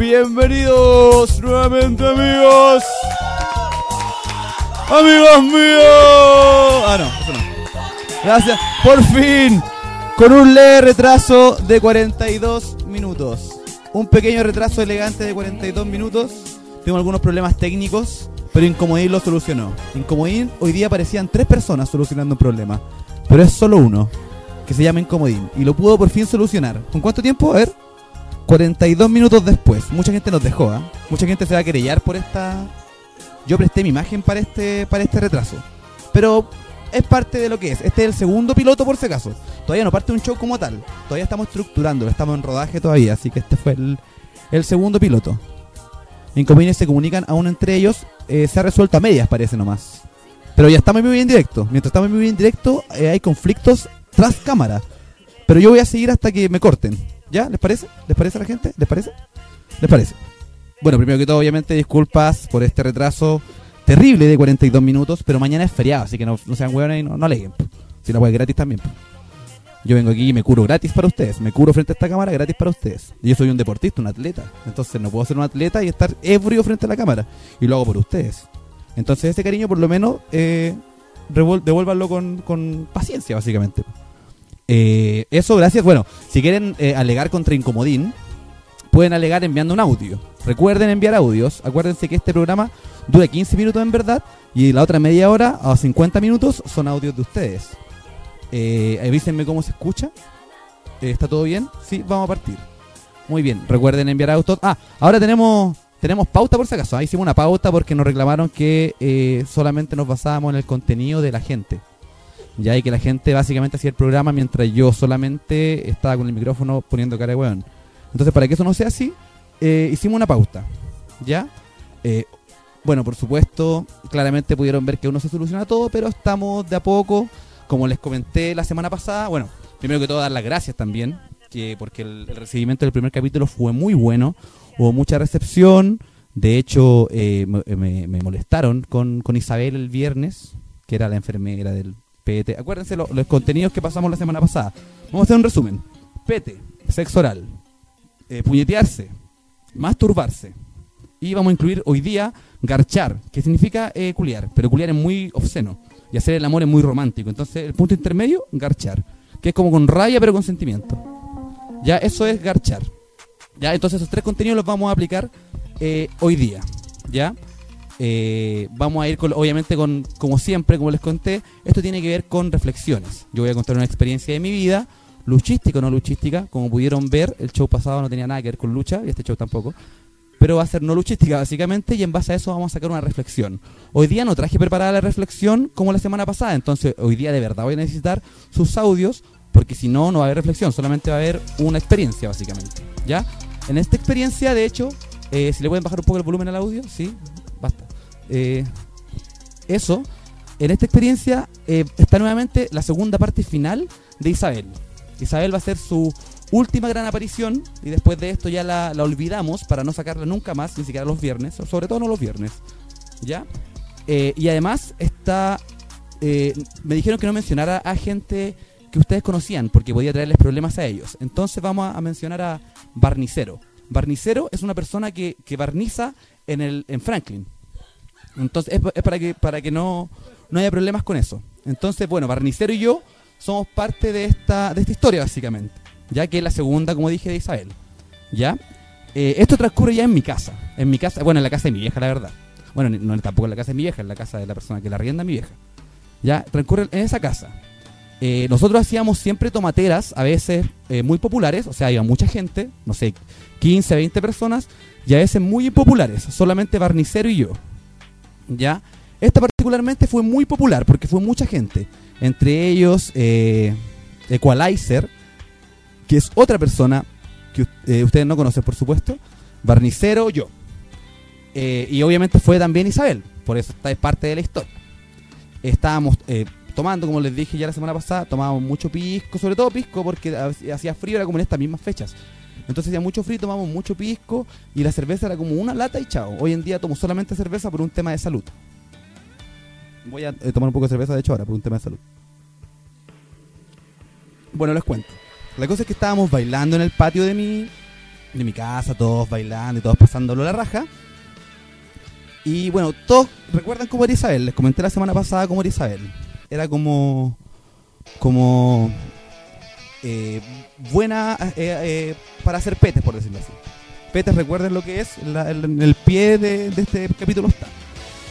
Bienvenidos nuevamente amigos. Amigos míos. Ah, no, eso no. Gracias. Por fin. Con un leve retraso de 42 minutos. Un pequeño retraso elegante de 42 minutos. Tengo algunos problemas técnicos, pero Incomodín lo solucionó. Incomodín hoy día parecían tres personas solucionando un problema, pero es solo uno, que se llama Incomodín, y lo pudo por fin solucionar. ¿Con cuánto tiempo? A ver. 42 minutos después. Mucha gente nos dejó, ¿ah? Mucha gente se va a querellar por esta... Yo presté mi imagen para este, para este retraso. Pero es parte de lo que es. Este es el segundo piloto por si acaso. Todavía no parte un show como tal. Todavía estamos estructurándolo, estamos en rodaje todavía. Así que este fue el, segundo piloto. Incomodines se comunican aún entre ellos. eh, se ha resuelto a medias, parece nomás. Pero ya estamos muy bien directo. Mientras estamos muy bien directo, eh, hay conflictos tras cámara. Pero yo voy a seguir hasta que me corten. ¿Ya? ¿Les parece? ¿Les parece a la gente? ¿Les parece? ¿Les parece? Bueno, primero que todo, obviamente, disculpas por este retraso terrible de 42 minutos, pero mañana es feriado, así que no, sean hueones y no, no aleguen. Si la web es gratis también. Yo vengo aquí y me curo gratis para ustedes. Me curo frente a esta cámara gratis para ustedes. Yo soy un deportista, un atleta. Entonces no puedo ser un atleta y estar ebrio frente a la cámara. Y lo hago por ustedes. Entonces ese cariño por lo menos eh, devuélvanlo con paciencia, básicamente. Eh, eso, gracias. Bueno, si quieren eh, alegar contra Incomodín, pueden alegar enviando un audio. Recuerden enviar audios. Acuérdense que este programa dura 15 minutos en verdad y la otra media hora a 50 minutos son audios de ustedes. Eh, avísenme cómo se escucha. Eh, ¿Está todo bien? Sí, vamos a partir. Muy bien, recuerden enviar autos. Ah, ahora tenemos tenemos pauta por si acaso. Ahí hicimos una pauta porque nos reclamaron que eh, solamente nos basábamos en el contenido de la gente. Ya y que la gente básicamente hacía el programa mientras yo solamente estaba con el micrófono poniendo cara de weón. Entonces, para que eso no sea así, eh, hicimos una pauta. ¿Ya? Eh, bueno, por supuesto, claramente pudieron ver que uno se soluciona todo, pero estamos de a poco, como les comenté la semana pasada. Bueno, primero que todo, dar las gracias también, que porque el, recibimiento del primer capítulo fue muy bueno, hubo mucha recepción. De hecho, eh, me molestaron con, con Isabel el viernes, que era la enfermera del PT. Acuérdense lo- los contenidos que pasamos la semana pasada. Vamos a hacer un resumen. PT, sexo oral, eh, puñetearse, masturbarse. Y vamos a incluir hoy día garchar, que significa eh, culiar, pero culiar es muy obsceno. Y hacer el amor es muy romántico. Entonces, el punto intermedio, garchar. Que es como con raya, pero con sentimiento. Ya, eso es garchar. Ya, entonces esos tres contenidos los vamos a aplicar eh, hoy día. Ya. Eh, vamos a ir, con, obviamente, con, como siempre, como les conté, esto tiene que ver con reflexiones. Yo voy a contar una experiencia de mi vida, luchística o no luchística. Como pudieron ver, el show pasado no tenía nada que ver con lucha y este show tampoco. Pero va a ser no luchística, básicamente, y en base a eso vamos a sacar una reflexión. Hoy día no traje preparada la reflexión como la semana pasada, entonces hoy día de verdad voy a necesitar sus audios, porque si no, no va a haber reflexión, solamente va a haber una experiencia, básicamente. ¿Ya? En esta experiencia, de hecho, eh, si le pueden bajar un poco el volumen al audio, sí, basta. Eh, eso, en esta experiencia eh, está nuevamente la segunda parte final de Isabel. Isabel va a ser su última gran aparición y después de esto ya la, olvidamos para no sacarla nunca más, ni siquiera los viernes, sobre todo no los viernes. ¿Ya? Eh, y además está... me dijeron que no mencionara a gente que ustedes conocían porque podía traerles problemas a ellos. Entonces vamos a, a mencionar a Barnicero. Barnicero es una persona que, que barniza en, el, en Franklin. Entonces es, pa- es para que, para que no, no haya problemas con eso. Entonces, bueno, Barnicero y yo somos parte de esta, de esta historia, básicamente. Ya que es la segunda, como dije, de Isabel. ¿Ya? Eh, esto transcurre ya en mi casa. En mi casa, bueno, en la casa de mi vieja, la verdad. Bueno, no tampoco en la casa de mi vieja, en la casa de la persona que la arrienda mi vieja. ¿Ya? Transcurre en esa casa. Eh, nosotros hacíamos siempre tomateras, a veces eh, muy populares, o sea, iba mucha gente, no sé, 15, 20 personas, y a veces muy impopulares, solamente Barnicero y yo. ¿Ya? Esta particularmente fue muy popular porque fue mucha gente. Entre ellos, eh, Equalizer, que es otra persona que eh, ustedes no conocen, por supuesto. Barnicero, yo. Y obviamente fue también Isabel, por eso esta es parte de la historia. Estábamos tomando, como les dije ya la semana pasada, tomábamos mucho pisco, sobre todo pisco porque ha- hacía frío, era como en estas mismas fechas. Entonces hacía mucho frío, tomábamos mucho pisco y la cerveza era como una lata y chao. Hoy en día tomo solamente cerveza por un tema de salud. Voy a eh, tomar un poco de cerveza, de hecho, ahora, por un tema de salud. Bueno, les cuento. La cosa es que estábamos bailando en el patio de mi de mi casa, todos bailando y todos pasándolo la raja. Y bueno, todos recuerdan cómo era Isabel. Les comenté la semana pasada cómo era Isabel. Era como. como. eh, buena eh, eh, para hacer petes, por decirlo así. Petes, recuerden lo que es. el, pie de, este capítulo está.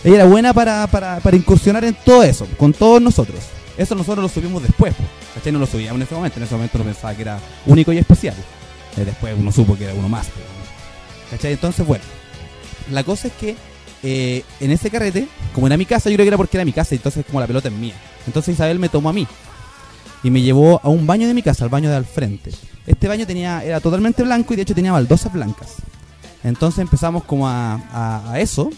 Ella era buena para, para, para incursionar en todo eso, con todos nosotros. Eso nosotros lo subimos después, ¿cachai? No lo subíamos en ese momento. En ese momento no pensaba que era único y especial. Después uno supo que era uno más. ¿Cachai? Entonces, bueno. La cosa es que eh, en ese carrete, como era mi casa, yo creo que era porque era mi casa, entonces como la pelota es mía. Entonces Isabel me tomó a mí y me llevó a un baño de mi casa, al baño de al frente. Este baño tenía era totalmente blanco y de hecho tenía baldosas blancas. Entonces empezamos como a, eso.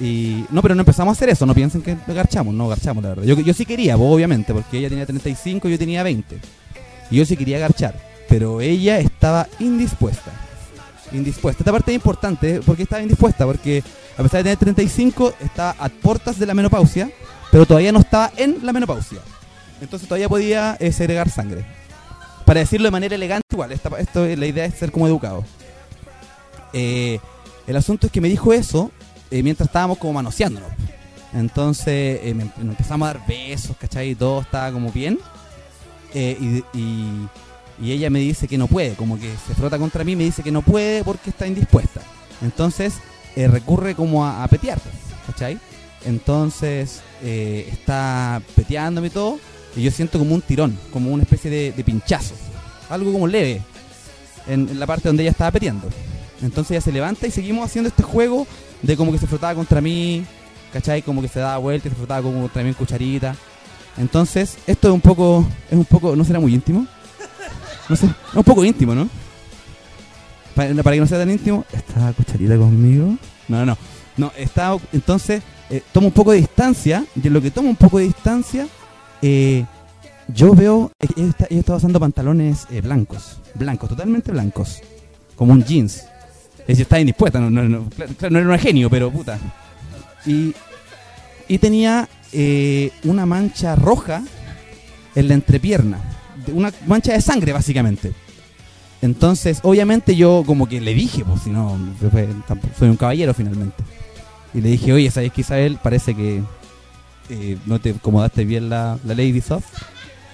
Y no, pero no empezamos a hacer eso, no piensen que garchamos, no garchamos la verdad. Yo, yo sí quería, pues, obviamente, porque ella tenía 35 y yo tenía 20. Y yo sí quería garchar, pero ella estaba indispuesta. Indispuesta. Esta parte es importante, porque estaba indispuesta, porque a pesar de tener 35, estaba a puertas de la menopausia, pero todavía no estaba en la menopausia. Entonces todavía podía eh, segregar sangre. Para decirlo de manera elegante, igual, esta, esto, la idea es ser como educado. Eh, el asunto es que me dijo eso eh, mientras estábamos como manoseándonos. Entonces eh, me, empezamos a dar besos, ¿cachai? Y todo estaba como bien. Eh, y- y ella me dice que no puede, como que se frota contra mí, me dice que no puede porque está indispuesta. Entonces eh, recurre como a, a petear, ¿cachai? Entonces eh, está peteándome todo, y yo siento como un tirón, como una especie de, pinchazo, algo como leve, en, en la parte donde ella estaba peteando. Entonces ella se levanta y seguimos haciendo este juego de como que se frotaba contra mí, ¿cachai? Como que se daba vuelta y se frotaba como contra mí en cucharita. Entonces, esto es un poco, es un poco, ¿no será muy íntimo? No sé, un poco íntimo, ¿no? Para, que no sea tan íntimo, ¿está cucharita conmigo? No, no, no. Está, entonces, eh, tomo un poco de distancia, y en lo que tomo un poco de distancia, eh, yo veo, ella está, ella usando pantalones eh, blancos, blancos, totalmente blancos, como un jeans. Decir, está indispuesta, no, no, no, claro, no era un genio, pero puta. Y, y tenía una mancha roja en la entrepierna, una mancha de sangre básicamente. Entonces, obviamente yo como que le dije, pues si no, soy un caballero finalmente. Y le dije, oye, ¿sabes que Isabel? Parece que eh, no te acomodaste bien la, la Lady Soft.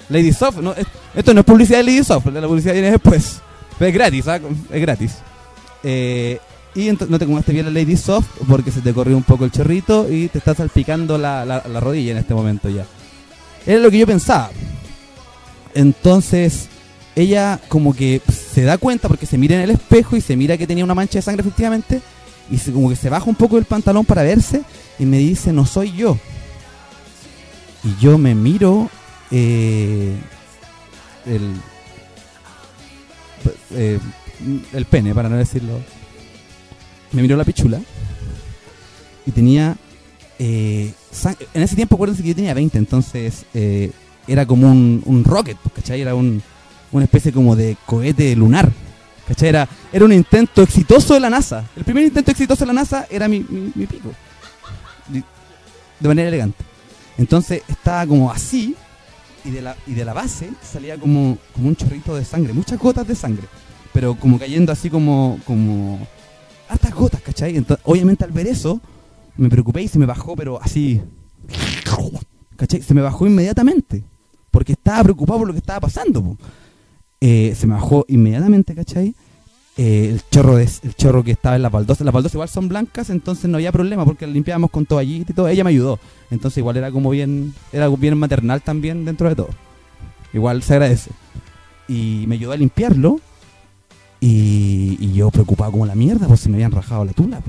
Lady Soft, no, es- esto no es publicidad de Lady Soft, la publicidad viene después. Pero es gratis, ¿ah? Es gratis. Eh, y no te acomodaste bien la Lady Soft porque se te corrió un poco el chorrito y te está salpicando la- la rodilla en este momento ya. Era lo que yo pensaba. Entonces, ella como que se da cuenta porque se mira en el espejo y se mira que tenía una mancha de sangre efectivamente y se- como que se baja un poco el pantalón para verse y me dice, no soy yo. Y yo me miro eh, el, eh, el pene, para no decirlo. Me miró la pichula y tenía... eh, en ese tiempo acuérdense que yo tenía 20, entonces era como un, un rocket, ¿cachai? Era un, una especie como de cohete lunar. ¿Cachai? Era, era un intento exitoso de la NASA. El primer intento exitoso de la NASA era mi, mi, pico. De- manera elegante. Entonces estaba como así y de la, y de la base salía como, como un chorrito de sangre, muchas gotas de sangre. Pero como cayendo así como, como hartas gotas, ¿cachai? Obviamente al ver eso me preocupé y se me bajó, pero así... ¿Cachai? Se me bajó inmediatamente. Porque estaba preocupado por lo que estaba pasando. Eh, se me bajó inmediatamente, ¿cachai? Eh, el chorro de, el chorro que estaba en las baldosas. Las baldosas igual son blancas, entonces no había problema porque las limpiábamos con toallita y todo. Ella me ayudó. Entonces igual era como bien, era bien maternal también dentro de todo. Igual se agradece. Y me ayudó a limpiarlo. Y, yo preocupado como la mierda, pues se me habían rajado la tula.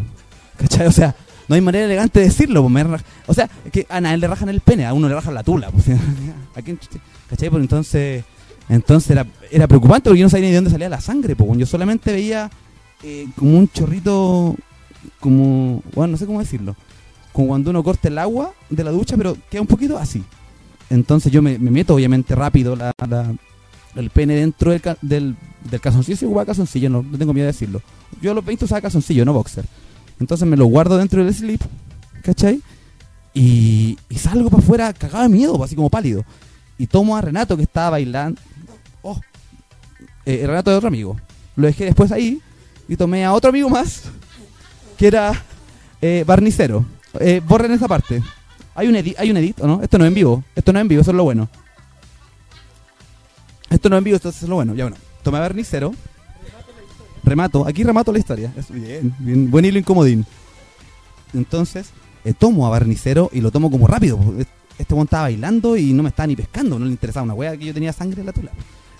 ¿Cachai? O sea, no hay manera elegante de decirlo. Pues me O sea, es que a nadie le rajan el pene, a uno le rajan la tula. Pues, ¿A quién? ¿Cachai? Pues entonces, entonces era, preocupante porque yo no sabía ni de dónde salía la sangre. Pues yo solamente veía eh, como un chorrito, como, bueno, no sé cómo decirlo. Como cuando uno corta el agua de la ducha, pero queda un poquito así. Entonces yo me, me meto obviamente rápido la, el pene dentro del, del, del calzoncillo. Si ocupaba calzoncillo, no, no tengo miedo de decirlo. Yo a los 20 usaba calzoncillo, no boxer. Entonces me lo guardo dentro del slip, ¿cachai? Y, y salgo para afuera cagado de miedo, así como pálido. Y tomo a Renato que estaba bailando. Oh, eh, Renato de otro amigo. Lo dejé después ahí y tomé a otro amigo más, que era eh, barnicero. Eh, borren esa parte. Hay un, edit, hay un edit, ¿o no? Esto no es en vivo. Esto no es en vivo, eso es lo bueno. Esto no es en vivo, esto es lo bueno. Ya bueno. Tomé a barnicero. Remato. Aquí remato la historia. Es bien, bien. Buen hilo incomodín. Entonces, eh, tomo a barnicero y lo tomo como rápido. Este weón estaba bailando y no me estaba ni pescando. No le interesaba una wea que yo tenía sangre en la tula.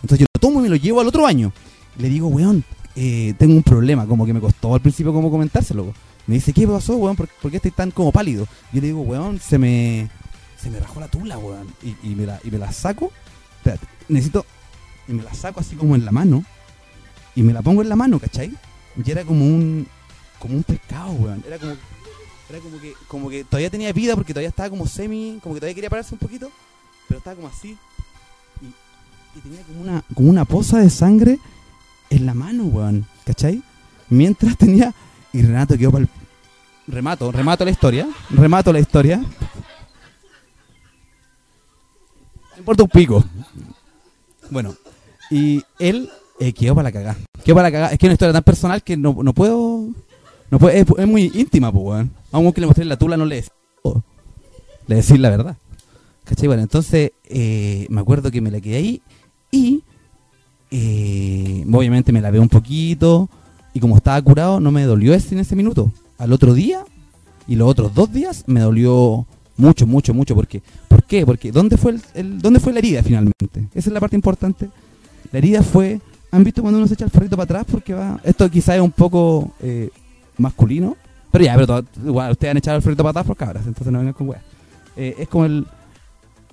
Entonces yo lo tomo y me lo llevo al otro baño. Le digo, weón, eh, tengo un problema. Como que me costó al principio como comentárselo. Me dice, ¿qué pasó, weón? ¿Por, por qué estoy tan como pálido? Yo le digo, weón, se me, se me bajó la tula, weón. Y, y me la, y me la saco. Espérate, necesito. Y me la saco así como en la mano. Y me la pongo en la mano, ¿cachai? Y era como un. Como un pescado, weón. Era como. Era como que, como que todavía tenía vida porque todavía estaba como semi. Como que todavía quería pararse un poquito. Pero estaba como así. Y, tenía como una, como una poza de sangre en la mano, weón. ¿Cachai? Mientras tenía. Y Renato quedó para Remato, remato la historia. Remato la historia. No importa un pico. Bueno, y él eh, quedó para la cagada. Quedó para la cagada. Es que es una historia tan personal que no, no puedo. No puedo es, es muy íntima, pues, weón. A que le mostré la tula no le todo. Le decir la verdad. ¿Cachai? Bueno, entonces eh, me acuerdo que me la quedé ahí y eh, obviamente me lavé un poquito y como estaba curado no me dolió ese en ese minuto. Al otro día y los otros dos días me dolió mucho, mucho, mucho. Porque, ¿Por qué? Porque ¿dónde fue, el- ¿dónde fue la herida finalmente? Esa es la parte importante. La herida fue, ¿han visto cuando uno se echa el forrito para atrás? Porque va, esto quizás es un poco eh, masculino, pero ya, pero igual ustedes han echado el forrito para atrás por cabras, entonces no vengan con weas. Eh, es como el...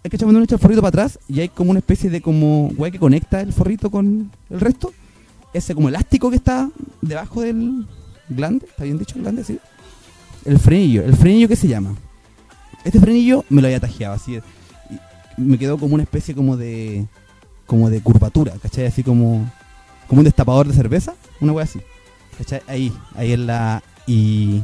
Es que cuando uno echa el forrito para atrás y hay como una especie de como wea que conecta el forrito con el resto. Ese como elástico que está debajo del glande, ¿está bien dicho el glande? Sí. El frenillo, el frenillo que se llama. Este frenillo me lo había tajeado así. me quedó como una especie como de como de curvatura, ¿cachai? Así como como un destapador de cerveza, una wea así. Ahí, ahí en la y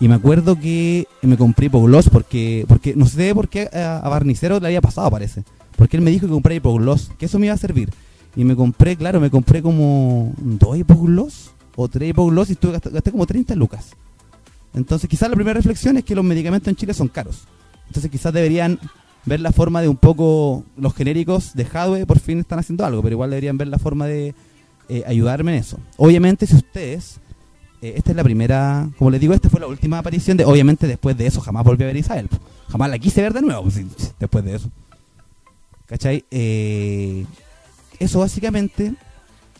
y me acuerdo que me compré hipogloss porque porque no sé por qué a, Barnicero le había pasado, parece. Porque él me dijo que compré hipogloss, que eso me iba a servir. Y me compré, claro, me compré como dos hipogloss o tres hipogloss y estuve, gasté, gasté como 30 lucas. Entonces quizás la primera reflexión es que los medicamentos en Chile son caros. Entonces quizás deberían ver la forma de un poco los genéricos de Hadwe por fin están haciendo algo, pero igual deberían ver la forma de eh, ayudarme en eso. Obviamente si ustedes, eh, esta es la primera, como les digo, esta fue la última aparición de, obviamente después de eso jamás volví a ver a Isabel. Jamás la quise ver de nuevo, pues, después de eso. ¿Cachai? Eh, eso básicamente,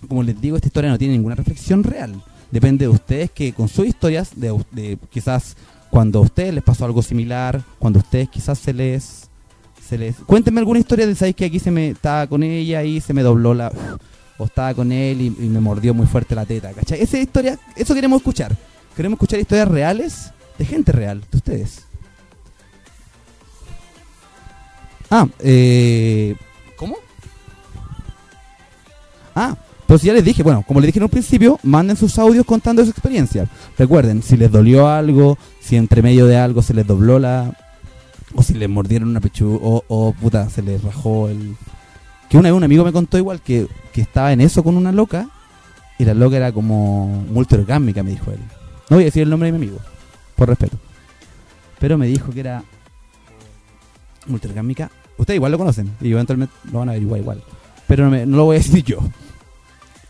como les digo, esta historia no tiene ninguna reflexión real. Depende de ustedes que con sus historias, de, de quizás cuando a ustedes les pasó algo similar, cuando a ustedes quizás se les... Se les... Cuéntenme alguna historia de, ¿sabéis que aquí se me estaba con ella y se me dobló la... O estaba con él y, y me mordió muy fuerte la teta, ¿cachai? Esa historia, eso queremos escuchar. Queremos escuchar historias reales de gente real, de ustedes. Ah, eh... ¿Cómo? Ah, pues ya les dije, bueno, como les dije en un principio, manden sus audios contando su experiencia. Recuerden, si les dolió algo, si entre medio de algo se les dobló la... O si les mordieron una pechuga, o, o puta, se les rajó el... Que una vez un amigo me contó igual que, estaba en eso con una loca, y la loca era como multiorgámica, me dijo él. No voy a decir el nombre de mi amigo, por respeto. Pero me dijo que era multiorgámica. Ustedes igual lo conocen, y eventualmente lo van a averiguar igual. Pero no, lo voy a decir yo.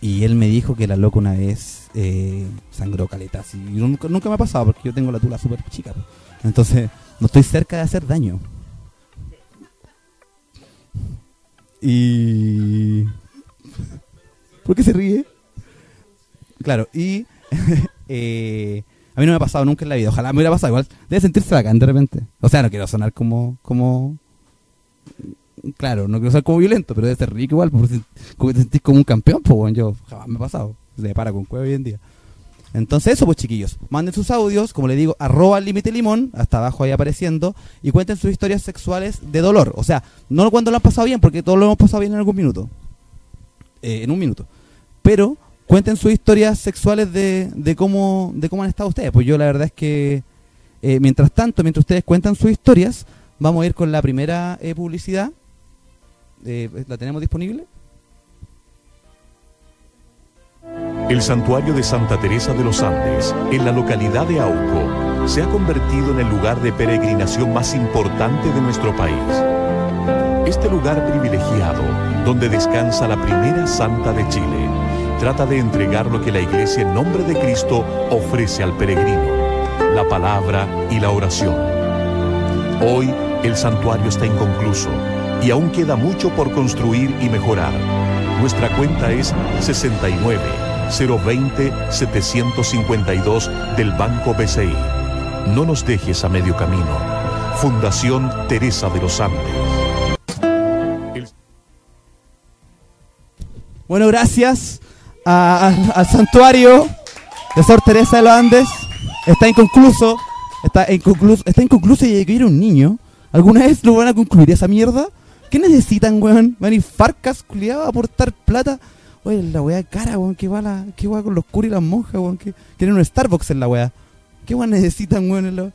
Y él me dijo que la loca una vez eh, sangró caleta. así. Y nunca, nunca me ha pasado porque yo tengo la tula súper chica. Entonces, no estoy cerca de hacer daño. Y... ¿Por qué se ríe? Claro, y... eh, a mí no me ha pasado nunca en la vida. Ojalá me hubiera pasado igual. Debe sentirse bacán de repente. O sea, no quiero sonar como... como Claro, no quiero ser como violento, pero debe ser rico igual, porque te sentís como un campeón, pues bueno, yo jamás me ha pasado, se me para con cueva hoy en día. Entonces eso pues chiquillos, manden sus audios, como les digo, arroba límite limón, hasta abajo ahí apareciendo, y cuenten sus historias sexuales de dolor, o sea, no cuando lo han pasado bien, porque todos lo hemos pasado bien en algún minuto, Eh, en un minuto, pero cuenten sus historias sexuales de, de cómo de cómo han estado ustedes, pues yo la verdad es que, eh, mientras tanto, mientras ustedes cuentan sus historias, vamos a ir con la primera eh, publicidad, Eh, ¿la tenemos disponible? El santuario de Santa Teresa de los Andes, en la localidad de Auco, se ha convertido en el lugar de peregrinación más importante de nuestro país. Este lugar privilegiado, donde descansa la primera santa de Chile, trata de entregar lo que la Iglesia en nombre de Cristo ofrece al peregrino, la palabra y la oración. Hoy el santuario está inconcluso y aún queda mucho por construir y mejorar. Nuestra cuenta es 69 020 752 del Banco BCI. No nos dejes a medio camino. Fundación Teresa de los Andes. Bueno, gracias al santuario de Sor Teresa de los Andes. Está inconcluso. Está inconcluso, está inconcluso y que era un niño. ¿Alguna vez lo van a concluir esa mierda? ¿Qué necesitan, weón? ¿Van a ir farcas, culiados, a aportar plata? Oye, la weá cara, weón, que va la, que va con los curas y las monjas, weón, que quieren un Starbucks en la weá. ¿Qué weón necesitan, weón? en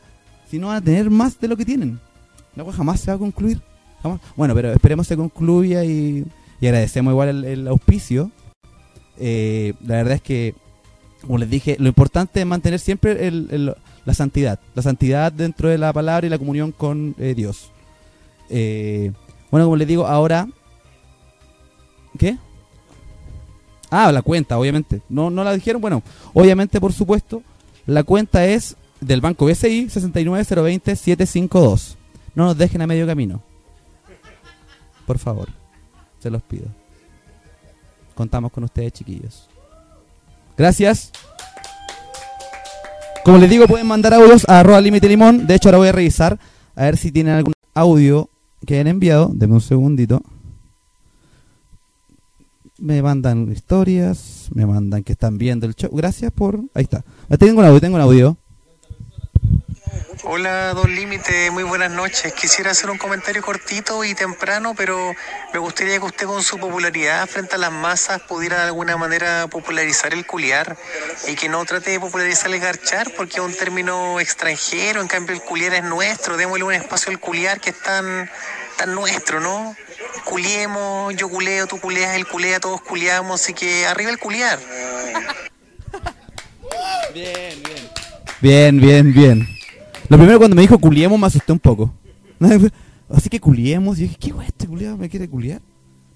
Si no van a tener más de lo que tienen. La weá jamás se va a concluir. Jamás. Bueno, pero esperemos se concluya y, y agradecemos igual el, auspicio. Eh, la verdad es que, como les dije, lo importante es mantener siempre la santidad. La santidad dentro de la palabra y la comunión con eh, Dios. Eh, bueno, como les digo, ahora... ¿Qué? Ah, la cuenta, obviamente. No, no la dijeron. Bueno, obviamente, por supuesto, la cuenta es del banco BCI 69020-752. No nos dejen a medio camino. Por favor, se los pido. Contamos con ustedes, chiquillos. Gracias. Como les digo, pueden mandar audios a arroba límite limón. De hecho, ahora voy a revisar a ver si tienen algún audio que hayan enviado. Denme un segundito. Me mandan historias, me mandan que están viendo el show. Gracias por... Ahí está. Ah, Tengo un audio, tengo un audio. Hola, Don Límite, muy buenas noches. Quisiera hacer un comentario cortito y temprano, pero me gustaría que usted con su popularidad frente a las masas pudiera de alguna manera popularizar el culiar y que no trate de popularizar el garchar porque es un término extranjero, en cambio el culiar es nuestro, démosle un espacio al culiar que es tan, tan nuestro, ¿no? Culiemos, yo culeo, tú culeas, él culea, todos culiamos, así que arriba el culiar. Bien, bien, bien. Lo primero cuando me dijo culiemos me asusté un poco. Así que culiemos. Y dije, ¿qué guay este culiado me quiere culiar?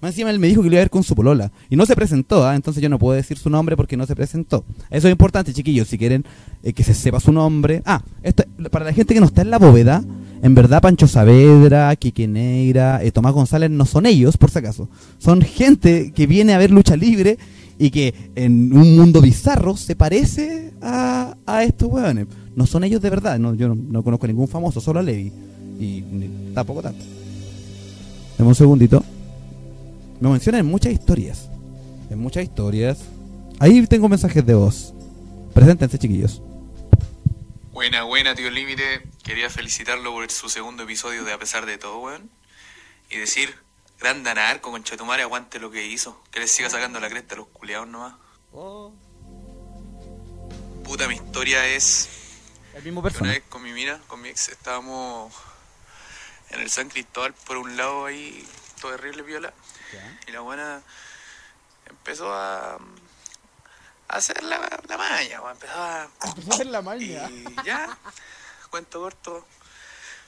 Más encima él me dijo que lo iba a ver con su polola. Y no se presentó, ¿ah? entonces yo no puedo decir su nombre porque no se presentó. Eso es importante, chiquillos, si quieren eh, que se sepa su nombre. Ah, esto, para la gente que no está en la bóveda, en verdad Pancho Saavedra, Quique Negra, eh, Tomás González no son ellos, por si acaso. Son gente que viene a ver lucha libre y que en un mundo bizarro se parece a, a estos hueones. No son ellos de verdad, no, yo no, no conozco ningún famoso, solo a Levi. Y tampoco tanto. Dame un segundito. Me mencionan en muchas historias. En muchas historias. Ahí tengo mensajes de voz. Preséntense, chiquillos. Buena, buena, tío Límite. Quería felicitarlo por su segundo episodio de A pesar de todo, weón. Y decir, gran anarco, con Chetumare, aguante lo que hizo. Que les siga sacando la cresta a los culiados nomás. Puta, mi historia es El mismo que una persona. vez con mi mina, con mi ex, estábamos en el San Cristóbal, por un lado ahí, todo terrible viola. Y la buena empezó a, a hacer la, la maña, weón. empezó a... la Y ya, cuento corto,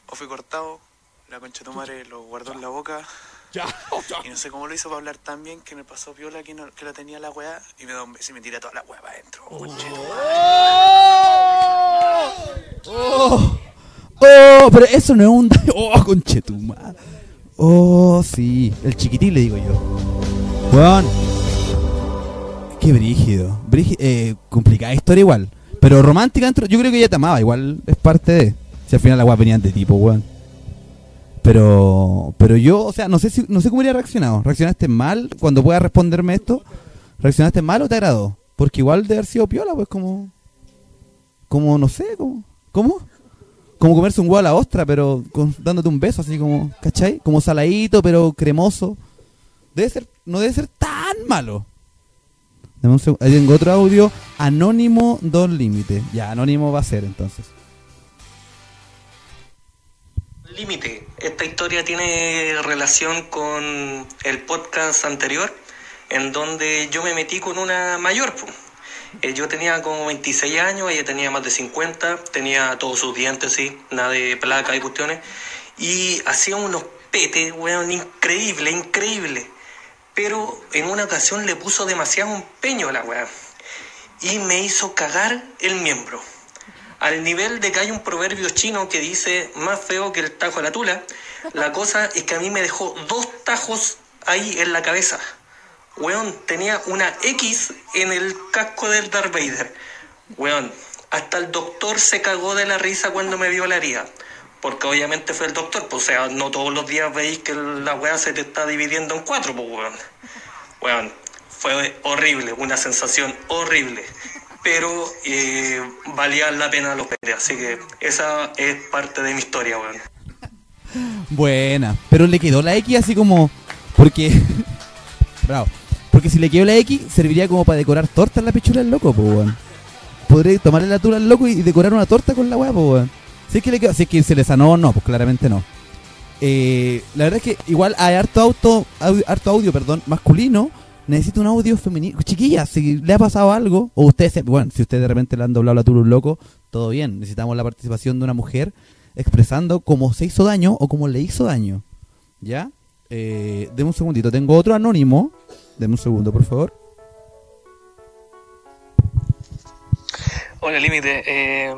o fui cortado, la concha de tu madre lo guardó en la boca. Y no sé cómo lo hizo para hablar tan bien que me pasó piola que, no, que la tenía la weá y me da un beso y me tira toda la weá para adentro. conche tu Oh, oh, pero eso no es un daño. Oh, conchetuma. Oh, sí. El chiquitín le digo yo. Weón. Qué brígido. Eh, complicada historia igual. Pero romántica dentro. Yo creo que ella te amaba. Igual es parte de. Si al final las weas venían de tipo, weón. Pero. Pero yo, o sea, no sé si, no sé cómo hubiera reaccionado. ¿Reaccionaste mal cuando puedas responderme esto? ¿Reaccionaste mal o te agradó? Porque igual de haber sido piola, pues como. Como, no sé, como. ¿Cómo? Como comerse un huevo a la ostra, pero dándote un beso, así como, ¿cachai? Como saladito, pero cremoso. Debe ser, no debe ser tan malo. Dame un seg- Ahí tengo otro audio. Anónimo Don Límite. Ya, anónimo va a ser entonces. Límite. Esta historia tiene relación con el podcast anterior, en donde yo me metí con una mayor. Eh, yo tenía como 26 años, ella tenía más de 50, tenía todos sus dientes, sí, nada de placa y cuestiones. Y hacía unos petes, weón, increíble, increíble. Pero en una ocasión le puso demasiado empeño a la weá. Y me hizo cagar el miembro. Al nivel de que hay un proverbio chino que dice más feo que el tajo de la tula. La cosa es que a mí me dejó dos tajos ahí en la cabeza. Weón, tenía una X en el casco del Darth Vader. Weón, hasta el doctor se cagó de la risa cuando me vio la herida. Porque obviamente fue el doctor, pues o sea, no todos los días veis que la weá se te está dividiendo en cuatro, pues weón. Weón, fue horrible, una sensación horrible. Pero eh, valía la pena los petes, así que esa es parte de mi historia, weón. Buena, pero le quedó la X así como. Porque. Bravo. Porque si le quedó la X, serviría como para decorar torta en la pichula del loco, pues, weón. Podría tomarle la tula al loco y decorar una torta con la weá, pues, weón. Si es que le quedó, si que se le sanó, no, pues claramente no. Eh, la verdad es que igual hay harto, auto, audio, audio perdón, masculino. Necesito un audio femenino. Chiquillas, si le ha pasado algo, o ustedes, bueno, si ustedes de repente le han doblado la tula un loco, todo bien. Necesitamos la participación de una mujer expresando cómo se hizo daño o cómo le hizo daño. ¿Ya? Eh, deme un segundito. Tengo otro anónimo. Deme un segundo, por favor. Hola, Límite. Eh,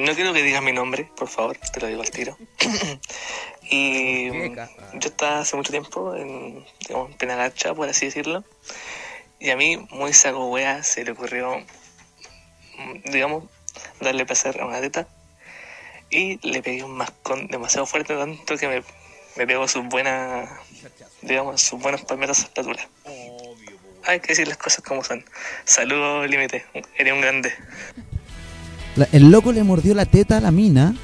no quiero que digas mi nombre, por favor. Te lo digo al tiro. y yo estaba hace mucho tiempo en, digamos, en por así decirlo. Y a mí, muy saco wea, se le ocurrió, digamos, darle placer a una teta y le pegué un mascón demasiado fuerte, tanto que me, me pegó sus buenas, digamos, sus buenas palmeras a la tula. Hay que decir las cosas como son. Saludos, límite. Eres un grande. La- el loco le mordió la teta a la mina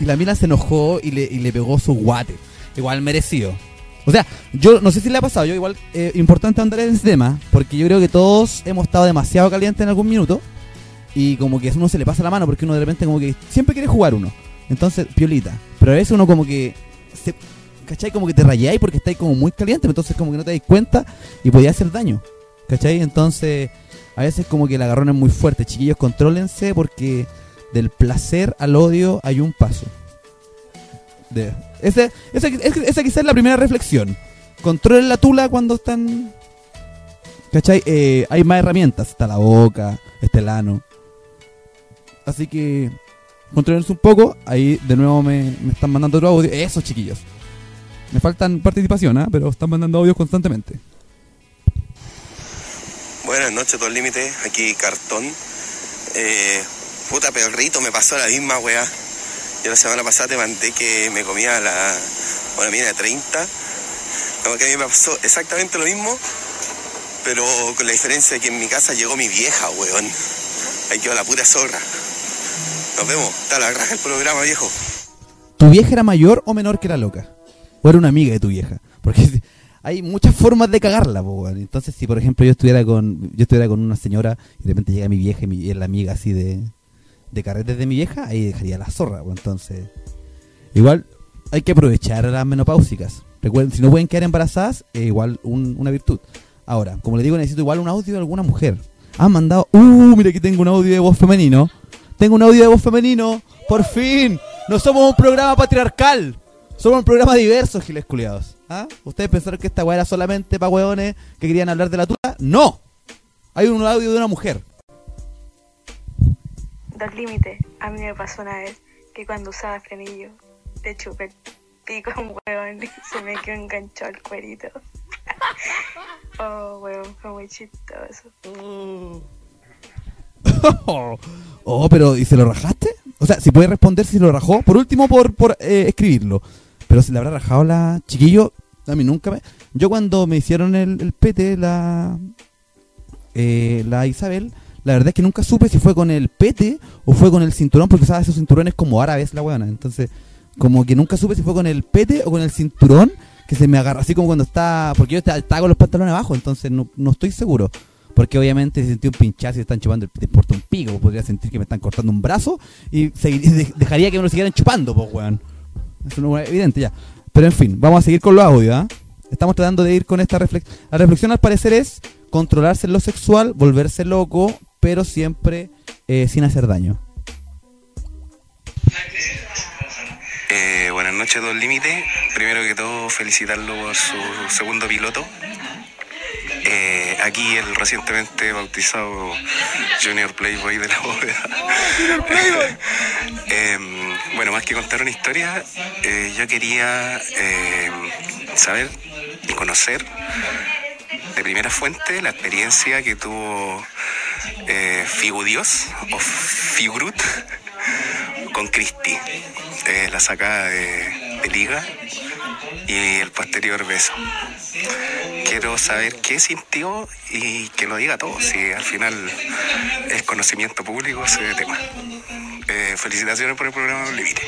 y la mina se enojó y le, y le pegó su guate. Igual merecido. O sea, yo no sé si le ha pasado, yo igual, eh, importante andar en ese tema, porque yo creo que todos hemos estado demasiado calientes en algún minuto y como que a uno se le pasa la mano porque uno de repente como que siempre quiere jugar uno. Entonces, piolita. Pero a veces uno como que se, ¿cachai? Como que te rayáis porque estáis como muy caliente, entonces como que no te dais cuenta y podía hacer daño. ¿Cachai? Entonces, a veces como que el agarrón es muy fuerte. Chiquillos, contrólense porque del placer al odio hay un paso. De, esa, esa, esa quizás es la primera reflexión. Controlen la tula cuando están... ¿Cachai? Eh, hay más herramientas. Está la boca, está el ano. Así que controlense un poco. Ahí de nuevo me, me están mandando otro audio. Eso, chiquillos. Me faltan participación, ¿ah? pero están mandando audios constantemente. Buenas noches, todo el límite. Aquí Cartón. Eh, puta perrito, me pasó la misma weá. Yo la semana pasada te mandé que me comía la, mina de 30. Como que a mí me pasó exactamente lo mismo, pero con la diferencia de que en mi casa llegó mi vieja, weón. Ahí quedó la pura zorra. Nos vemos. Está la el programa, viejo. ¿Tu vieja era mayor o menor que la loca? ¿O era una amiga de tu vieja? Porque hay muchas formas de cagarla, po, weón. Entonces, si por ejemplo yo estuviera con yo estuviera con una señora y de repente llega mi vieja y, mi- y la amiga así de, de carretes de mi vieja, ahí dejaría la zorra, po. Entonces, igual hay que aprovechar las menopáusicas. Recuerden, si no pueden quedar embarazadas, igual un- una virtud. Ahora, como le digo, necesito igual un audio de alguna mujer. Han mandado, uh, mira que tengo un audio de voz femenino. Tengo un audio de voz femenino. Por fin. No somos un programa patriarcal. Somos un programa diverso, giles culiados. ¿Ah? ¿Ustedes pensaron que esta weá era solamente para weones que querían hablar de la tula? ¡No! Hay un audio de una mujer. Dos límites. A mí me pasó una vez que cuando usaba frenillo, le chupé el pico un huevón y se me quedó enganchado al cuerito. oh, huevón, fue muy chistoso. oh, pero ¿y se lo rajaste? O sea, si puede responder si lo rajó. Por último, por, por eh, escribirlo. Pero si le habrá rajado la chiquillo, a mí nunca me... Yo cuando me hicieron el, el pete, la... eh, la Isabel, la verdad es que nunca supe si fue con el pete o fue con el cinturón, porque sabes esos cinturones como árabes la weona. Entonces, como que nunca supe si fue con el pete o con el cinturón que se me agarra, así como cuando está, porque yo estaba, con los pantalones abajo, entonces no, no estoy seguro. Porque obviamente sentí un pinchazo y están chupando el te importa un pico, podría sentir que me están cortando un brazo y dejaría que me lo siguieran chupando, pues weón. Eso no es evidente ya. Pero en fin, vamos a seguir con los audios, ¿ah? Estamos tratando de ir con esta reflexión. La reflexión al parecer es controlarse lo sexual, volverse loco, pero siempre eh, sin hacer daño. Eh, buenas noches, Don Límite. Primero que todo, felicitarlo por su segundo piloto. Eh, aquí el recientemente bautizado Junior Playboy de la bóveda. Em, bueno, más que contar una historia, eh, yo quería em, saber y conocer de primera fuente la experiencia que tuvo eh, Figudios o Figurut con Cristi. Eh, la sacada de, de liga y el posterior beso. Quiero saber qué sintió y que lo diga todo, si al final es conocimiento público ese tema. Eh, felicitaciones por el programa Levite.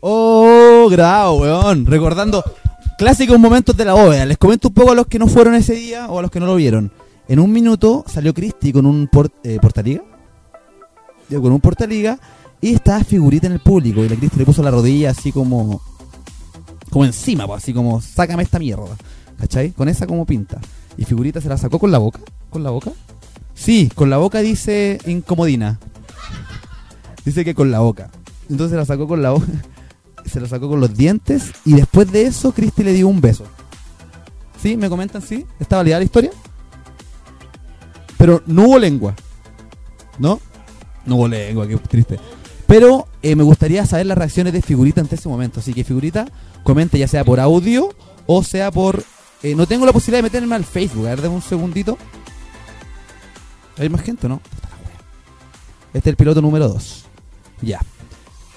Oh, grado, weón. Recordando clásicos momentos de la bóveda. Les comento un poco a los que no fueron ese día o a los que no lo vieron. En un minuto salió Cristi con un por- eh, Con un portaliga. Y estaba figurita en el público. Y la Cristi le puso la rodilla así como. Como encima, pues, así como, sácame esta mierda. ¿Cachai? Con esa como pinta. Y figurita se la sacó con la boca. ¿Con la boca? Sí, con la boca dice incomodina. Dice que con la boca. Entonces la sacó con la boca. Se la sacó con los dientes. Y después de eso, Cristi le dio un beso. ¿Sí? ¿Me comentan sí? ¿Está validada la historia? Pero no hubo lengua. ¿No? No hubo lengua, qué triste. Pero eh, me gustaría saber las reacciones de Figurita ante ese momento. Así que Figurita, comente ya sea por audio o sea por... eh, no tengo la posibilidad de meterme al Facebook. A ver, un segundito. ¿Hay más gente o no? Este es el piloto número 2. Ya.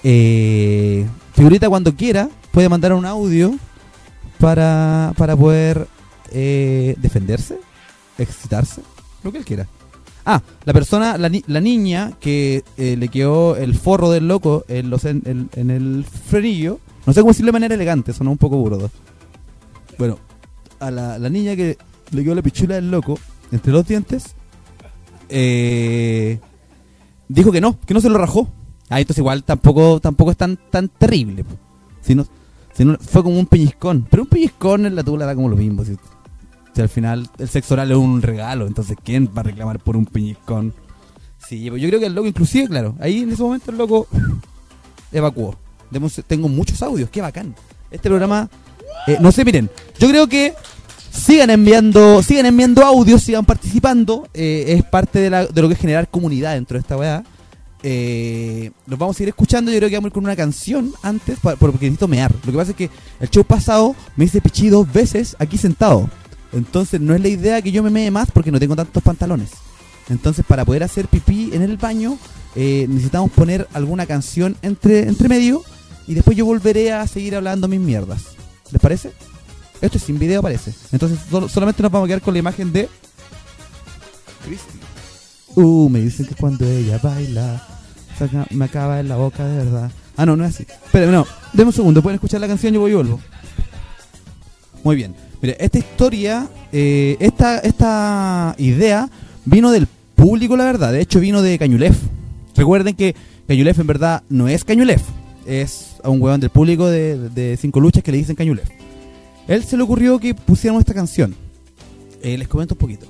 Eh, figurita cuando quiera puede mandar un audio para, para poder defenderse, excitarse, lo que él quiera. Ah, la persona, la, ni- la niña que eh, le quedó el forro del loco en, los, en, el frenillo, no sé cómo decirlo de manera elegante, sonó un poco burdo. Bueno, a la, niña que le quedó la pichula del loco entre los dientes, eh, dijo que no, que no se lo rajó. Ah, entonces igual tampoco tampoco es tan tan terrible. Si no, si fue como un pellizcón. Pero un pellizcón en la tula da como lo mismo. Si al final el sexo oral es un regalo, entonces ¿quién va a reclamar por un pellizcón? Sí, pues yo creo que el loco inclusive, claro, ahí en ese momento el loco evacuó. Tengo muchos audios, qué bacán. Este programa, eh, no sé, miren, yo creo que sigan enviando, sigan enviando audios, sigan participando. eh, es parte de, la- de lo que es generar comunidad dentro de esta weá. Eh, los vamos a ir escuchando. Yo creo que vamos a ir con una canción antes, porque necesito mear. Lo que pasa es que el show pasado me hice pichí dos veces aquí sentado. Entonces no es la idea que yo me mee más porque no tengo tantos pantalones. Entonces para poder hacer pipí en el baño eh, necesitamos poner alguna canción entre, entre medio y después yo volveré a seguir hablando mis mierdas. ¿Les parece? Esto es sin video parece. Entonces solamente nos vamos a quedar con la imagen de... Uh, me dicen que cuando ella baila me acaba en la boca de verdad. Ah, no, no es así. Espera, no, denme un segundo, pueden escuchar la canción, yo voy y vuelvo. Muy bien. Mire, esta historia, eh, esta, esta idea vino del público, la verdad. De hecho, vino de Cañulef. Recuerden que Cañulef en verdad no es Cañulef. Es a un huevón del público de, de Cinco Luchas que le dicen Cañulef. Él se le ocurrió que pusiéramos esta canción. Eh, les comento un poquito.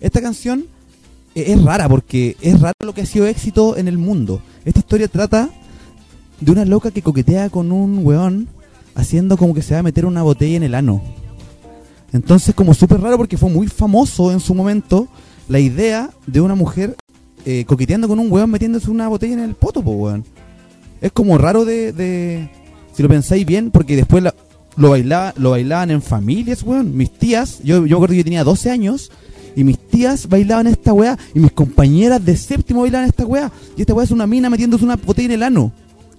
Esta canción eh, es rara porque es raro lo que ha sido éxito en el mundo. Esta historia trata de una loca que coquetea con un weón haciendo como que se va a meter una botella en el ano. Entonces como súper raro porque fue muy famoso en su momento la idea de una mujer eh, coqueteando con un weón metiéndose una botella en el poto, po, weón. Es como raro de, Si lo pensáis bien, porque después lo, bailaba, lo bailaban en familias, weón. Mis tías, yo, yo me acuerdo que yo tenía 12 años y mis tías bailaban esta weá y mis compañeras de séptimo bailaban esta weá. Y esta weá es una mina metiéndose una botella en el ano.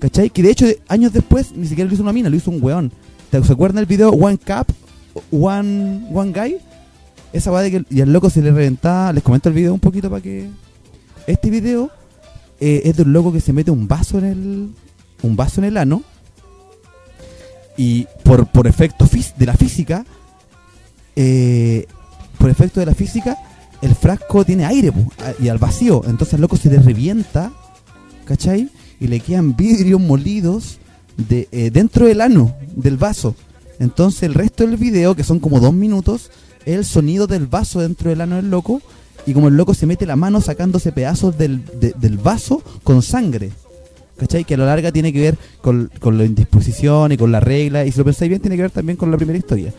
¿Cachai? Que de hecho, años después, ni siquiera lo hizo una mina, lo hizo un weón. ¿Te acuerdan del video One Cup, One, one Guy? Esa weá de que y al loco se le reventaba. Les comento el video un poquito para que. Este video eh, es de un loco que se mete un vaso en el. Un vaso en el ano. Y por, por efecto de la física. eh, por efecto de la física. El frasco tiene aire y al vacío. Entonces al loco se le revienta. ¿Cachai? Y le quedan vidrios molidos de, eh, dentro del ano, del vaso. Entonces el resto del video, que son como dos minutos, es el sonido del vaso dentro del ano del loco y como el loco se mete la mano sacándose pedazos del, de- del vaso con sangre. ¿Cachai? Que a la larga tiene que ver con, con la indisposición y con la regla. Y si lo pensáis bien, tiene que ver también con la primera historia.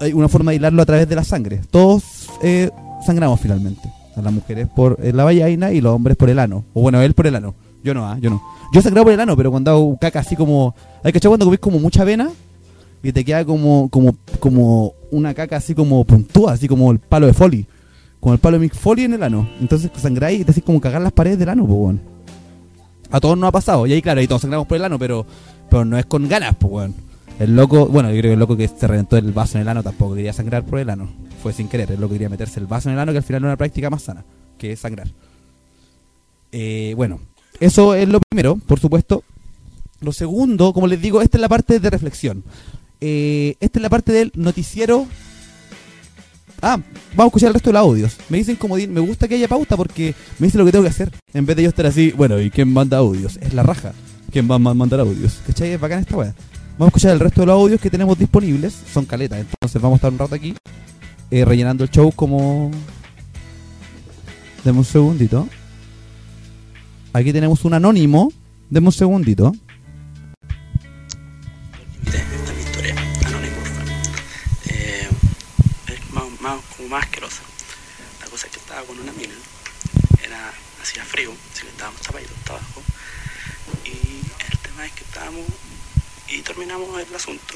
Hay una forma de hilarlo a través de la sangre. Todos eh, sangramos finalmente. A las mujeres por eh, la vallaina y los hombres por el ano. O bueno, él por el ano. Yo no, ah, yo no. Yo he sangrado por el ano, pero cuando hago caca así como... ¿Hay cachai cuando comís como mucha avena? Y te queda como, como, como una caca así como puntúa, así como el palo de Foley. Como el palo de Mick Foley en el ano. Entonces sangráis y te haces como cagar las paredes del ano, pues weón. A todos nos ha pasado. Y ahí, claro, ahí todos sangramos por el ano, pero, pero no es con ganas, pues weón. El loco, bueno, yo creo que el loco que se reventó el vaso en el ano tampoco quería sangrar por el ano. Fue sin querer. El loco quería meterse el vaso en el ano, que al final era una práctica más sana que sangrar. Eh, bueno, eso es lo primero, por supuesto. Lo segundo, como les digo, esta es la parte de reflexión. Eh, esta es la parte del noticiero. Ah, vamos a escuchar el resto de los audios. Me dicen como me gusta que haya pauta porque me dice lo que tengo que hacer. En vez de yo estar así, bueno, ¿y quién manda audios? Es la raja. ¿Quién va a ma- mandar audios? ¿Cachai? Es bacán esta weá. Vamos a escuchar el resto de los audios que tenemos disponibles. Son caletas, entonces vamos a estar un rato aquí eh, rellenando el show como... Deme un segundito. Aquí tenemos un anónimo. Deme un segundito. esta mi historia, Anónimo Orfan. Eh, es más, más, como más asquerosa. La cosa es que estaba con una mina, era, hacía frío, así que estábamos tapaditos hasta abajo. Y el tema es que estábamos y terminamos el asunto.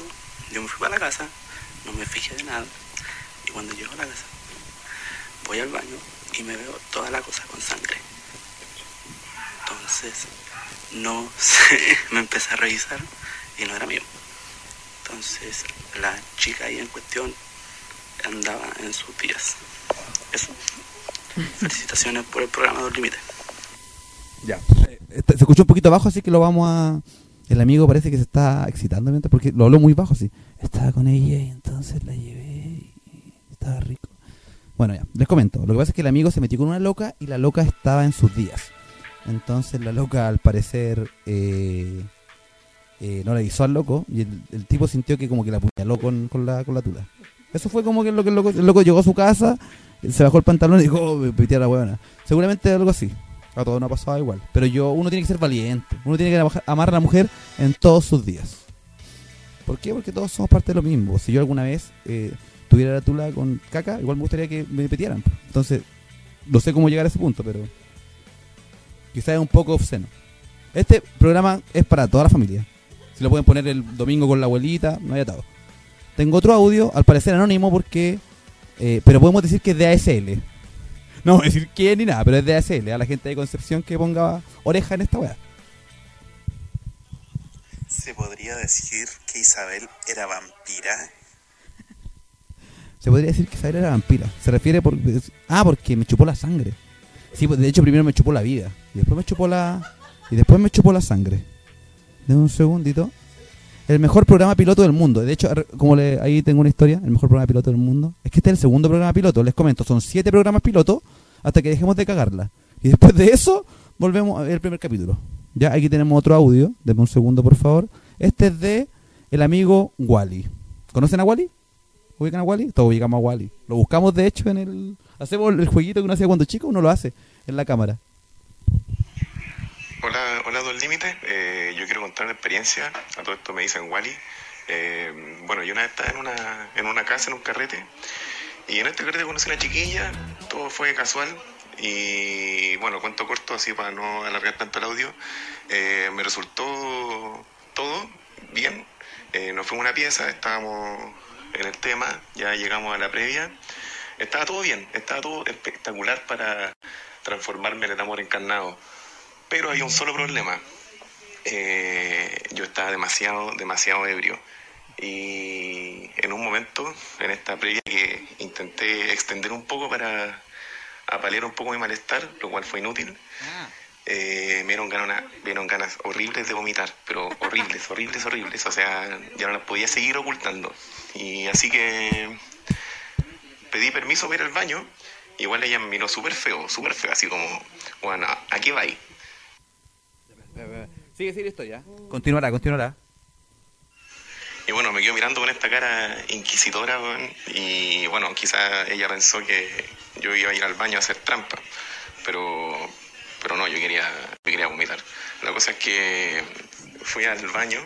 Yo me fui para la casa, no me fijé de nada. Y cuando llego a la casa, voy al baño y me veo toda la cosa con sangre. Entonces, no sé, me empecé a revisar y no era mío. Entonces, la chica ahí en cuestión andaba en sus días. Eso. Felicitaciones por el programa Dos Límites. Ya. Este, se escuchó un poquito bajo, así que lo vamos a. El amigo parece que se está excitando mientras, porque lo habló muy bajo, así. Estaba con ella y entonces la llevé y estaba rico. Bueno, ya, les comento. Lo que pasa es que el amigo se metió con una loca y la loca estaba en sus días. Entonces la loca, al parecer, eh, eh, no le avisó al loco y el, el tipo sintió que como que la apuñaló con, con la, con la tula. Eso fue como que lo que el loco, el loco llegó a su casa, se bajó el pantalón y dijo, oh, me pité a la huevona. Seguramente algo así. A todos no ha pasado igual. Pero yo, uno tiene que ser valiente. Uno tiene que ama- amar a la mujer en todos sus días. ¿Por qué? Porque todos somos parte de lo mismo. Si yo alguna vez eh, tuviera la tula con caca, igual me gustaría que me petieran. Entonces, no sé cómo llegar a ese punto, pero quizás es un poco obsceno. Este programa es para toda la familia. Si lo pueden poner el domingo con la abuelita, no hay atado. Tengo otro audio, al parecer anónimo, porque. eh, pero podemos decir que es de ASL. No vamos a decir quién ni nada, pero es de ASL. A la gente de Concepción que ponga oreja en esta weá. ¿Se podría decir que Isabel era vampira? Se podría decir que Isabel era vampira. Se refiere por. Ah, porque me chupó la sangre. Sí, pues de hecho primero me chupó la vida. Y después me chupó la. Y después me chupó la sangre. Deme un segundito. El mejor programa piloto del mundo. De hecho, como le, ahí tengo una historia, el mejor programa piloto del mundo. Es que este es el segundo programa piloto, les comento. Son siete programas piloto hasta que dejemos de cagarla. Y después de eso, volvemos a ver el primer capítulo. Ya, aquí tenemos otro audio. Deme un segundo, por favor. Este es de el amigo Wally. ¿Conocen a Wally? ¿Ubican a Wally? Todos ubicamos a Wally. Lo buscamos, de hecho, en el... Hacemos el jueguito que uno hacía cuando chico, uno lo hace en la cámara. Hola, hola Don Límite. Eh, yo quiero contar una experiencia. A todo esto me dicen Wally. Eh, bueno, yo una vez estaba en una, en una casa, en un carrete. Y en este carrete conocí a una chiquilla. Todo fue casual. Y bueno, cuento corto así para no alargar tanto el audio. Eh, me resultó todo bien. Eh, nos fuimos una pieza, estábamos en el tema, ya llegamos a la previa. Estaba todo bien, estaba todo espectacular para transformarme en el amor encarnado. Pero hay un solo problema. Eh, yo estaba demasiado, demasiado ebrio. Y en un momento, en esta previa que intenté extender un poco para apalear un poco mi malestar, lo cual fue inútil, eh, me dieron ganas, me dieron ganas horribles de vomitar, pero horribles, horribles, horribles. O sea, ya no las podía seguir ocultando. Y así que pedí permiso para ir al baño. Igual ella me miró súper feo, súper feo, así como, bueno, ¿a qué va ahí? Sigue, sigue la historia. Continuará, continuará. Y bueno, me quedo mirando con esta cara inquisitora, weón, y bueno, quizá ella pensó que, yo iba a ir al baño a hacer trampa, pero, pero no, yo quería, yo quería vomitar. La cosa es que fui al baño,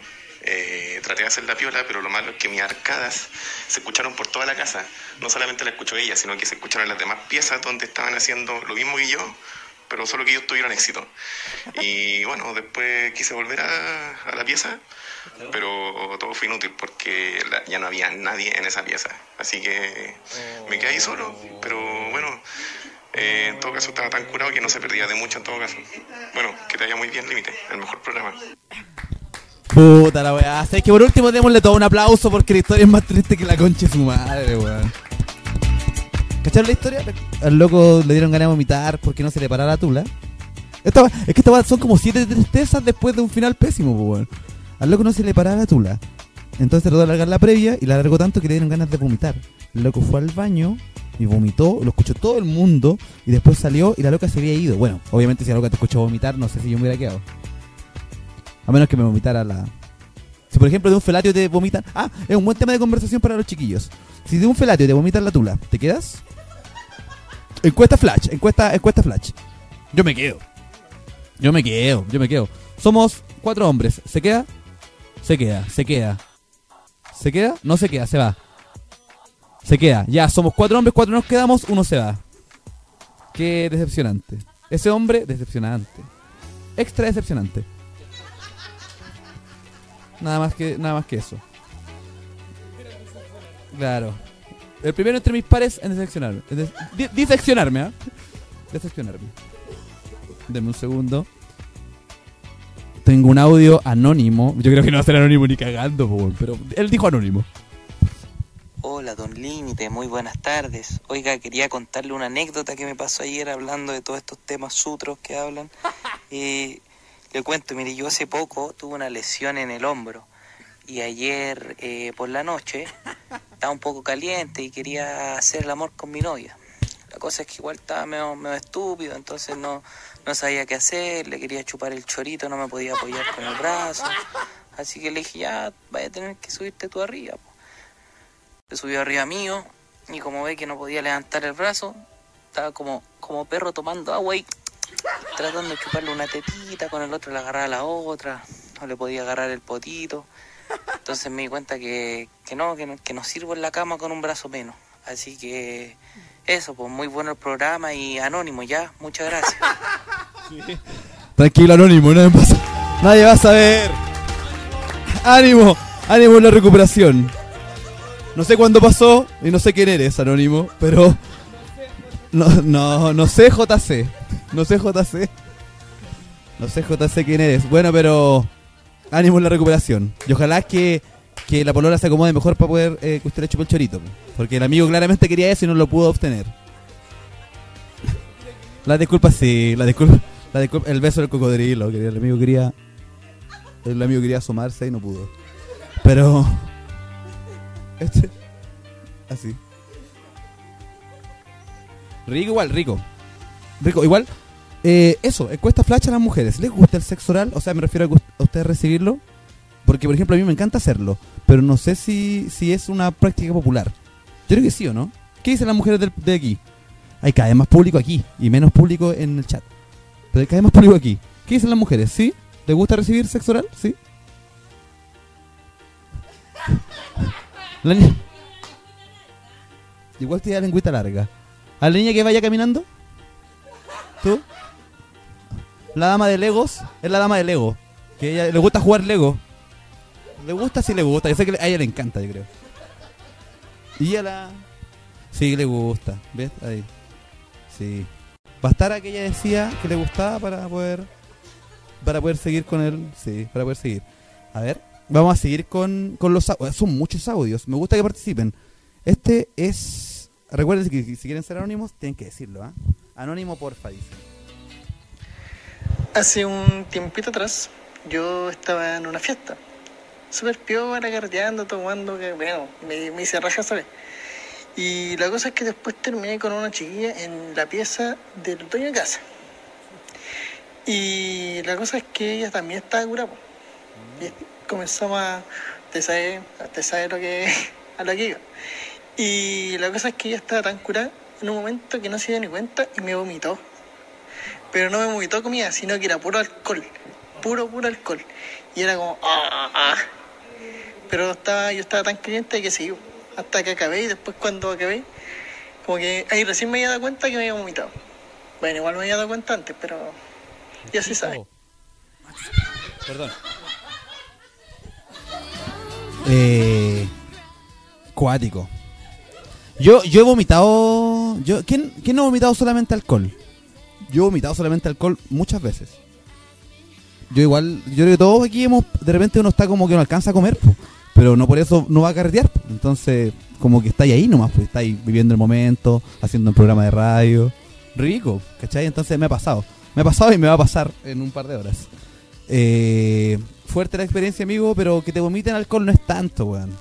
eh, traté de hacer la piola, pero lo malo es que mis arcadas se escucharon por toda la casa. No solamente la escuchó ella, sino que se escucharon las demás piezas donde estaban haciendo lo mismo que yo, pero solo que ellos tuvieron éxito. Y bueno, después quise volver a, a la pieza, pero todo fue inútil porque la- ya no había nadie en esa pieza. Así que me quedé ahí solo, pero bueno, eh, en todo caso estaba tan curado que no se perdía de mucho en todo caso. Bueno, que te vaya muy bien, Límite, el mejor programa. Puta la weá. Es que por último démosle todo un aplauso porque la historia es más triste que la concha de su madre, weón. ¿Cacharon la historia? Al loco le dieron ganas de vomitar porque no se le parara la tula. Esta, es que esta son como siete tristezas después de un final pésimo, pues, weón. Al loco no se le paraba la tula. Entonces trató de alargar la previa y la alargó tanto que le dieron ganas de vomitar. El loco fue al baño y vomitó, lo escuchó todo el mundo y después salió y la loca se había ido. Bueno, obviamente si la loca te escuchó vomitar, no sé si yo me hubiera quedado. A menos que me vomitara la. Si por ejemplo de un felatio te vomitan. Ah, es un buen tema de conversación para los chiquillos. Si de un felatio te vomitan la tula, ¿te quedas? Encuesta flash, encuesta, encuesta flash. Yo me quedo. Yo me quedo, yo me quedo. Somos cuatro hombres. ¿Se queda? Se queda, se queda. ¿Se queda? No se queda, se va. Se queda. Ya, somos cuatro hombres, cuatro nos quedamos, uno se va. Qué decepcionante. Ese hombre, decepcionante. Extra decepcionante. Nada más que, nada más que eso. Claro. El primero entre mis pares en decepcionarme. en des- di- diseccionarme, ¿ah? Decepcionarme. Deme un segundo. Tengo un audio anónimo. Yo creo que no va a ser anónimo ni cagando, pero él dijo anónimo. Hola, don Límite, muy buenas tardes. Oiga, quería contarle una anécdota que me pasó ayer hablando de todos estos temas sutros que hablan. Eh, le cuento, mire, yo hace poco tuve una lesión en el hombro y ayer eh, por la noche estaba un poco caliente y quería hacer el amor con mi novia. La cosa es que igual estaba medio, medio estúpido, entonces no, no sabía qué hacer, le quería chupar el chorito, no me podía apoyar con el brazo. Así que le dije, ya, vaya a tener que subirte tú arriba. po". Se subió arriba mío y como ve que no podía levantar el brazo, estaba como, como perro tomando agua y tratando de chuparle una tetita, con el otro le agarraba la otra, no le podía agarrar el potito. Entonces me di cuenta que, que no, que no, que no sirvo en la cama con un brazo menos. Así que eso, pues muy bueno el programa y anónimo ya, muchas gracias. Tranquilo, anónimo, nadie. Nadie va a saber. Ánimo, ánimo en la recuperación. No sé cuándo pasó y no sé quién eres, anónimo, pero. No, no, no sé JC. No sé JC. No sé JC quién eres. Bueno, pero. Ánimo en la recuperación. Y ojalá que, que la polola se acomode mejor para poder eh, que usted le el chorito. Porque el amigo claramente quería eso y no lo pudo obtener. La disculpa sí, la disculpa, la disculpa, el beso del cocodrilo, el amigo quería, el amigo quería asomarse y no pudo. Pero, este, así. Rico igual, rico, rico igual. Eh, eso, encuesta flash a las mujeres. ¿Les gusta el sexo oral? O sea, me refiero a, ustedes recibirlo. Porque, por ejemplo, a mí me encanta hacerlo. Pero no sé si, si es una práctica popular. Yo creo que sí o no. ¿Qué dicen las mujeres del- de aquí? Hay cada vez más público aquí y menos público en el chat. Pero hay cada vez más público aquí. ¿Qué dicen las mujeres? ¿Sí? ¿Les gusta recibir sexo oral? ¿Sí? La Igual tiene la lengüita larga. ¿A la niña que vaya caminando? ¿Tú? La dama de Legos es la dama de Lego. Que ella le gusta jugar Lego. Le gusta, sí le gusta. Yo sé que a ella le encanta, yo creo. Y a la... Sí, le gusta. ¿Ves? Ahí. Sí. Bastara que ella decía que le gustaba para poder para poder seguir con él. Sí, para poder seguir. A ver, vamos a seguir con, con los audios. Son muchos audios. Me gusta que participen. Este es... Recuerden que si quieren ser anónimos, tienen que decirlo. ¿ah? Anónimo, porfa, dice. Hace un tiempito atrás, yo estaba en una fiesta. Súper piola, carreteando, tomando, bueno, me, hice raja, ¿sabes? Y la cosa es que después terminé con una chiquilla en la pieza del dueño de casa. Y la cosa es que ella también estaba curada. Y comenzamos a... Te sabe, te lo que, a lo que iba. Y la cosa es que ella estaba tan curada en un momento que no se dio ni cuenta y me vomitó. Pero no me vomitó comida, sino que era puro alcohol. Puro, puro alcohol. Y era como, ah, ah. Pero estaba, yo estaba tan caliente que seguí. Hasta que acabé y después cuando acabé, como que ahí recién me había dado cuenta que me había vomitado. Bueno, igual me había dado cuenta antes, pero ya se sabe. Perdón. Eh, cuático. Yo, yo he vomitado. Yo, ¿quién, ¿Quién no ha vomitado solamente alcohol? Yo he vomitado solamente alcohol muchas veces. Yo igual, yo creo que todos aquí hemos, de repente uno está como que no alcanza a comer, pero no por eso no va a carretear. po. Entonces, como que estáis ahí nomás, pues estáis viviendo el momento, haciendo un programa de radio. Rico, ¿cachai? Entonces me ha pasado. Me ha pasado y me va a pasar en un par de horas. Eh, fuerte la experiencia, amigo, pero que te vomiten alcohol no es tanto, weón.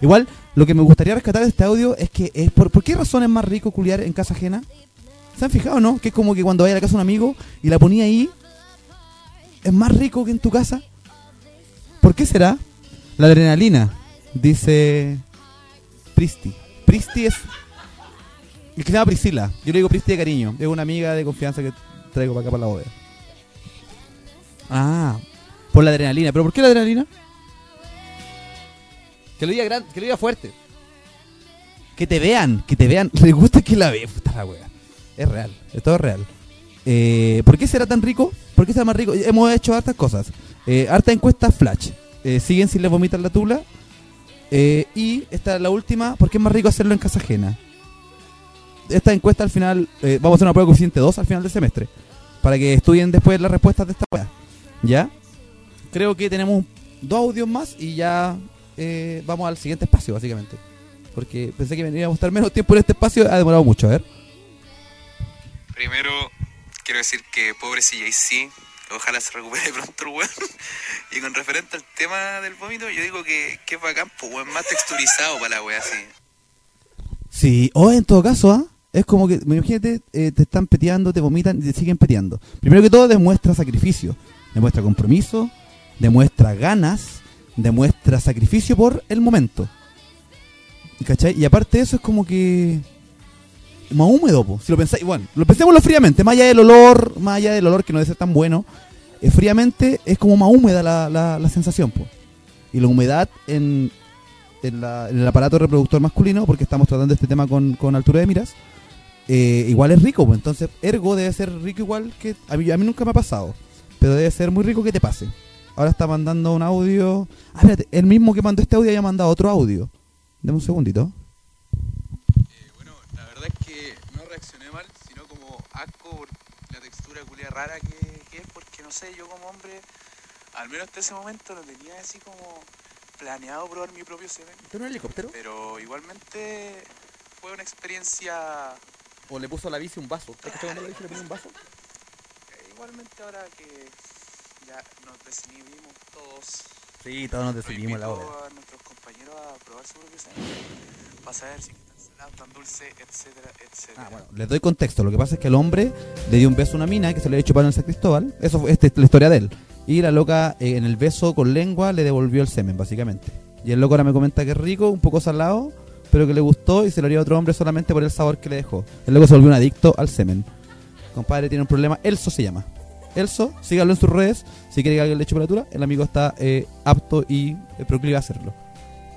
Igual, lo que me gustaría rescatar de este audio es que, es por, ¿por qué razón es más rico culiar en casa ajena? ¿Se han fijado, no? Que es como que cuando vaya a la casa de un amigo y la ponía ahí, es más rico que en tu casa. ¿Por qué será? La adrenalina, dice Pristi. Pristi es. El que se llama Priscila. Yo le digo Pristi de cariño. Es una amiga de confianza que traigo para acá para la bóveda. Ah, por la adrenalina. ¿Pero por qué la adrenalina? Que lo diga gran, que lo diga fuerte. Que te vean, que te vean. Les gusta que la wea. Es real, es todo real. Eh, ¿Por qué será tan rico? ¿Por qué será más rico? Hemos hecho hartas cosas. Eh, harta encuesta flash. Eh, siguen si les vomitan la tula. Eh, y esta es la última. ¿Por qué es más rico hacerlo en casa ajena? Esta encuesta al final. vamos a hacer una prueba coeficiente 2 al final del semestre. Para que estudien después las respuestas de esta wea. ¿Ya? Creo que tenemos dos audios más y ya vamos al siguiente espacio, básicamente. Porque pensé que íbamos a estar menos tiempo en este espacio. Ha demorado mucho, a ver. Primero, quiero decir que pobre CJC, ojalá se recupere pronto el weón. Y con referente al tema del vómito, yo digo que, que es bacán, pues weón, más texturizado para la wea así. Sí, o en todo caso, ¿ah? Es como que, imagínate, eh, te están peteando, te vomitan y te siguen peteando. Primero que todo, demuestra sacrificio, demuestra compromiso, demuestra ganas, demuestra sacrificio por el momento. ¿Cachai? Y aparte de eso, es como que. Más húmedo, po. si lo pensáis. Bueno, lo pensémoslo fríamente, más allá del olor, más allá del olor que no debe ser tan bueno, eh, fríamente es como más húmeda la, la, la sensación, po. Y la humedad en, en, la- en el aparato reproductor masculino, porque estamos tratando este tema con, con altura de miras, eh, igual es rico, pues entonces ergo debe ser rico igual que... A mí, a mí nunca me ha pasado, pero debe ser muy rico que te pase. Ahora está mandando un audio... Ah, espérate, el mismo que mandó este audio haya mandado otro audio. Deme un segundito. La verdad es que no reaccioné mal, sino como asco por la textura culia rara que, que es, porque no sé, yo como hombre, al menos hasta ese momento no tenía así como planeado probar mi propio semen. ¿Pero un helicóptero? Pero igualmente fue una experiencia. O le puso a la bici un vaso. ¿Te escuchado la bici le puso un vaso? eh, igualmente ahora que ya nos desinhibimos todos. Sí, todos nos decidimos la hora. a nuestros compañeros a probar su propio semen. Para saber si es tan dulce, etcétera, etcétera. Ah, bueno, les doy contexto. Lo que pasa es que el hombre le dio un beso a una mina que se le había para en San Cristóbal. Eso fue esta es la historia de él. Y la loca eh, en el beso con lengua le devolvió el semen, básicamente. Y el loco ahora me comenta que es rico, un poco salado, pero que le gustó y se lo haría a otro hombre solamente por el sabor que le dejó. El loco se volvió un adicto al semen. Compadre tiene un problema. Elso se llama. Elso, sígalo en sus redes. Si quiere que alguien le eche operatura, el amigo está eh, apto y eh, proclive a hacerlo.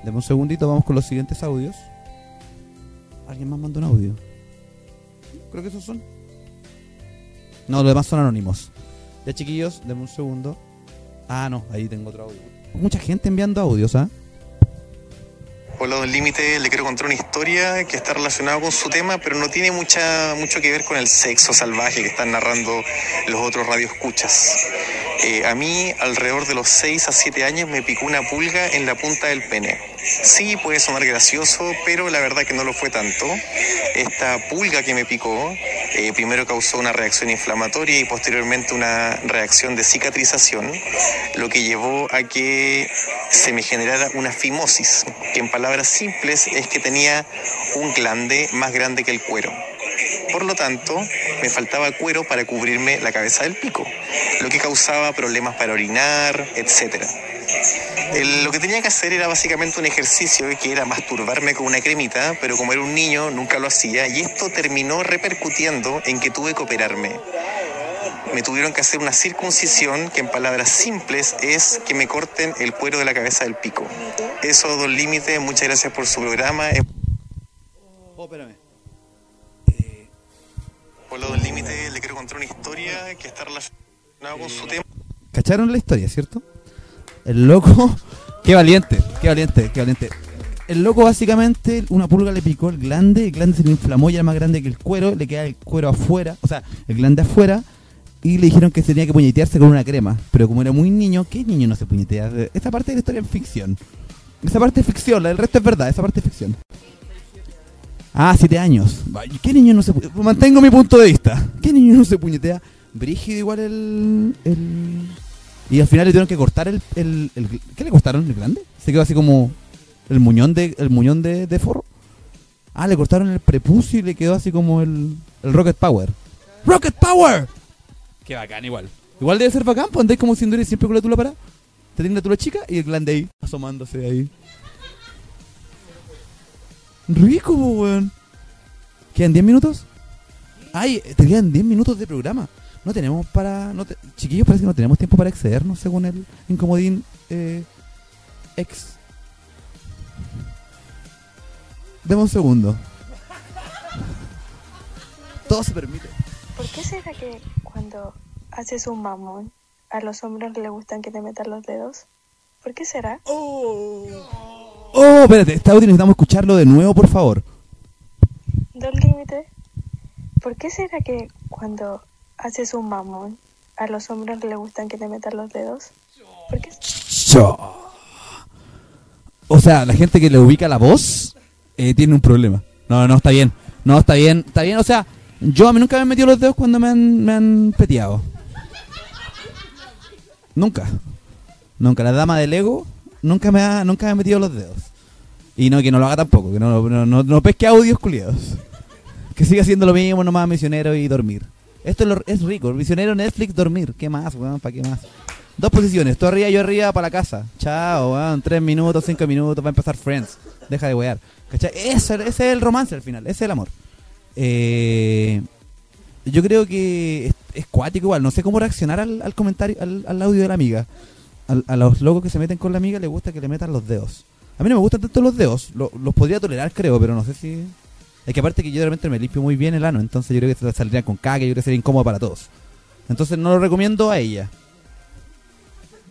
Deme un segundito, vamos con los siguientes audios. ¿Alguien más mandó un audio? Creo que esos son. No, los demás son anónimos. Ya chiquillos, denme un segundo. Ah, no, ahí tengo otro audio. Mucha gente enviando audios, ¿ah? Hola, Don Límite, le quiero contar una historia que está relacionada con su tema, pero no tiene mucha, mucho que ver con el sexo salvaje que están narrando los otros radioescuchas. Eh, a mí, alrededor de los 6 a 7 años, me picó una pulga en la punta del pene. Sí, puede sonar gracioso, pero la verdad que no lo fue tanto. Esta pulga que me picó eh, primero causó una reacción inflamatoria y posteriormente una reacción de cicatrización, lo que llevó a que se me generara una fimosis, que en palabras simples es que tenía un glande más grande que el cuero. Por lo tanto, me faltaba cuero para cubrirme la cabeza del pico, lo que causaba problemas para orinar, etc. El- lo que tenía que hacer era básicamente un ejercicio que era masturbarme con una cremita, pero como era un niño nunca lo hacía y esto terminó repercutiendo en que tuve que operarme. Me tuvieron que hacer una circuncisión que en palabras simples es que me corten el cuero de la cabeza del pico. Eso, Don Límite, muchas gracias por su programa. Oh, espérame. Hola, Don Límite, le quiero contar una historia que está relacionada con su tema. ¿Cacharon la historia, cierto? El loco. Qué valiente, qué valiente, qué valiente. El loco básicamente, una pulga le picó el glande, el glande se le inflamó, ya era más grande que el cuero, le queda el cuero afuera, o sea, el glande afuera, y le dijeron que tenía que puñetearse con una crema. Pero como era muy niño, ¿qué niño no se puñetea? Esta parte de la historia es ficción. Esa parte es ficción, del resto es verdad, esa parte es ficción. Ah, siete años. ¿Qué niño no se Mantengo mi punto de vista. ¿Qué niño no se puñetea? Brígido igual el... el... Y al final le tuvieron que cortar el, el, el- ¿Qué le cortaron? ¿El grande? Se quedó así como... El muñón de, el muñón de, de forro. Ah, le cortaron el prepucio y le quedó así como el, el Rocket Power. ¡Rocket Power! Qué bacán igual. Igual debe ser bacán, pues andáis como si anduvierais siempre con la tula para. Te tiene la tula chica y el glande ahí, asomándose ahí. Rico, po, weón. ¿Quedan 10 minutos? Ay, te quedan 10 minutos de programa. No tenemos para. No te- Chiquillos, parece que no tenemos tiempo para excedernos según el incomodín eh, ex. Deme un segundo. Todo se permite. ¿Por qué será que cuando haces un mamón, a los hombres les gustan que te metan los dedos? ¿Por qué será? Oh, espérate, este audio necesitamos escucharlo de nuevo, por favor. Dos límites. ¿Por qué será que cuando haces un mamón, a los hombres les gustan que te metan los dedos? ¿Por qué? O sea, la gente que le ubica la voz eh, tiene un problema. No, no, está bien. No, está bien, está bien. O sea, yo a mí nunca me he metido los dedos cuando me han, me han peteado. Nunca. Nunca. La dama del ego nunca me ha, nunca me ha metido los dedos. Y no, que no lo haga tampoco. Que no, no, no, no pesque audios culiados. Que siga haciendo lo mismo, nomás misionero y dormir. Esto es, lo- es rico. Misionero, Netflix, dormir. ¿Qué más, weón? ¿Para qué más? Dos posiciones. Tú arriba, yo arriba, para la casa. Chao, weón. Tres minutos, cinco minutos. Va a empezar Friends. Deja de wear. ¿Cachai? Ese es el romance al final. Ese es el amor. Eh, yo creo que es, es cuático igual. No sé cómo reaccionar al, comentario, al, audio de la amiga. A los locos que se meten con la amiga les gusta que le metan los dedos. A mí no me gustan tanto los dedos. Lo- los podría tolerar, creo, pero no sé si... Es que aparte que yo de repente me limpio muy bien el ano, entonces yo creo que saldría con caca, yo creo que sería incómodo para todos. Entonces no lo recomiendo a ella.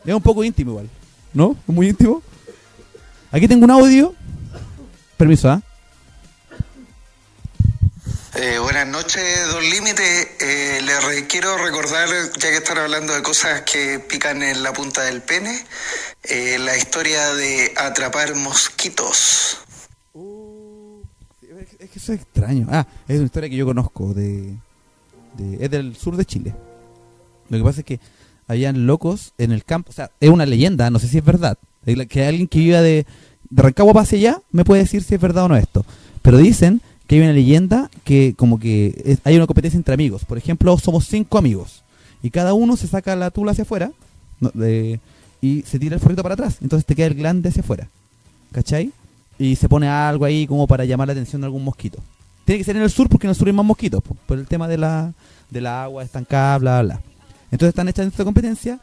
Es un poco íntimo igual. ¿No? ¿Es muy íntimo? Aquí tengo un audio. Permiso, ¿ah? Eh, buenas noches, Don Límite. Eh, le re- quiero recordar, ya que están hablando de cosas que pican en la punta del pene, eh, la historia de atrapar mosquitos. Eso es extraño. Ah, es una historia que yo conozco. de, Es del sur de Chile. Lo que pasa es que habían locos en el campo. O sea, es una leyenda, no sé si es verdad. Que alguien que viva de, de Rancagua hacia allá me puede decir si es verdad o no esto. Pero dicen que hay una leyenda que como que hay una competencia entre amigos. Por ejemplo, somos cinco amigos. Y cada uno se saca la tula hacia afuera y se tira el forrito para atrás. Entonces te queda el glande hacia afuera. ¿Cachai? Y se pone algo ahí como para llamar la atención de algún mosquito. Tiene que ser en el sur porque en el sur hay más mosquitos. po, Por el tema de la, del agua estancada, bla, bla. Entonces están hechas esta competencia.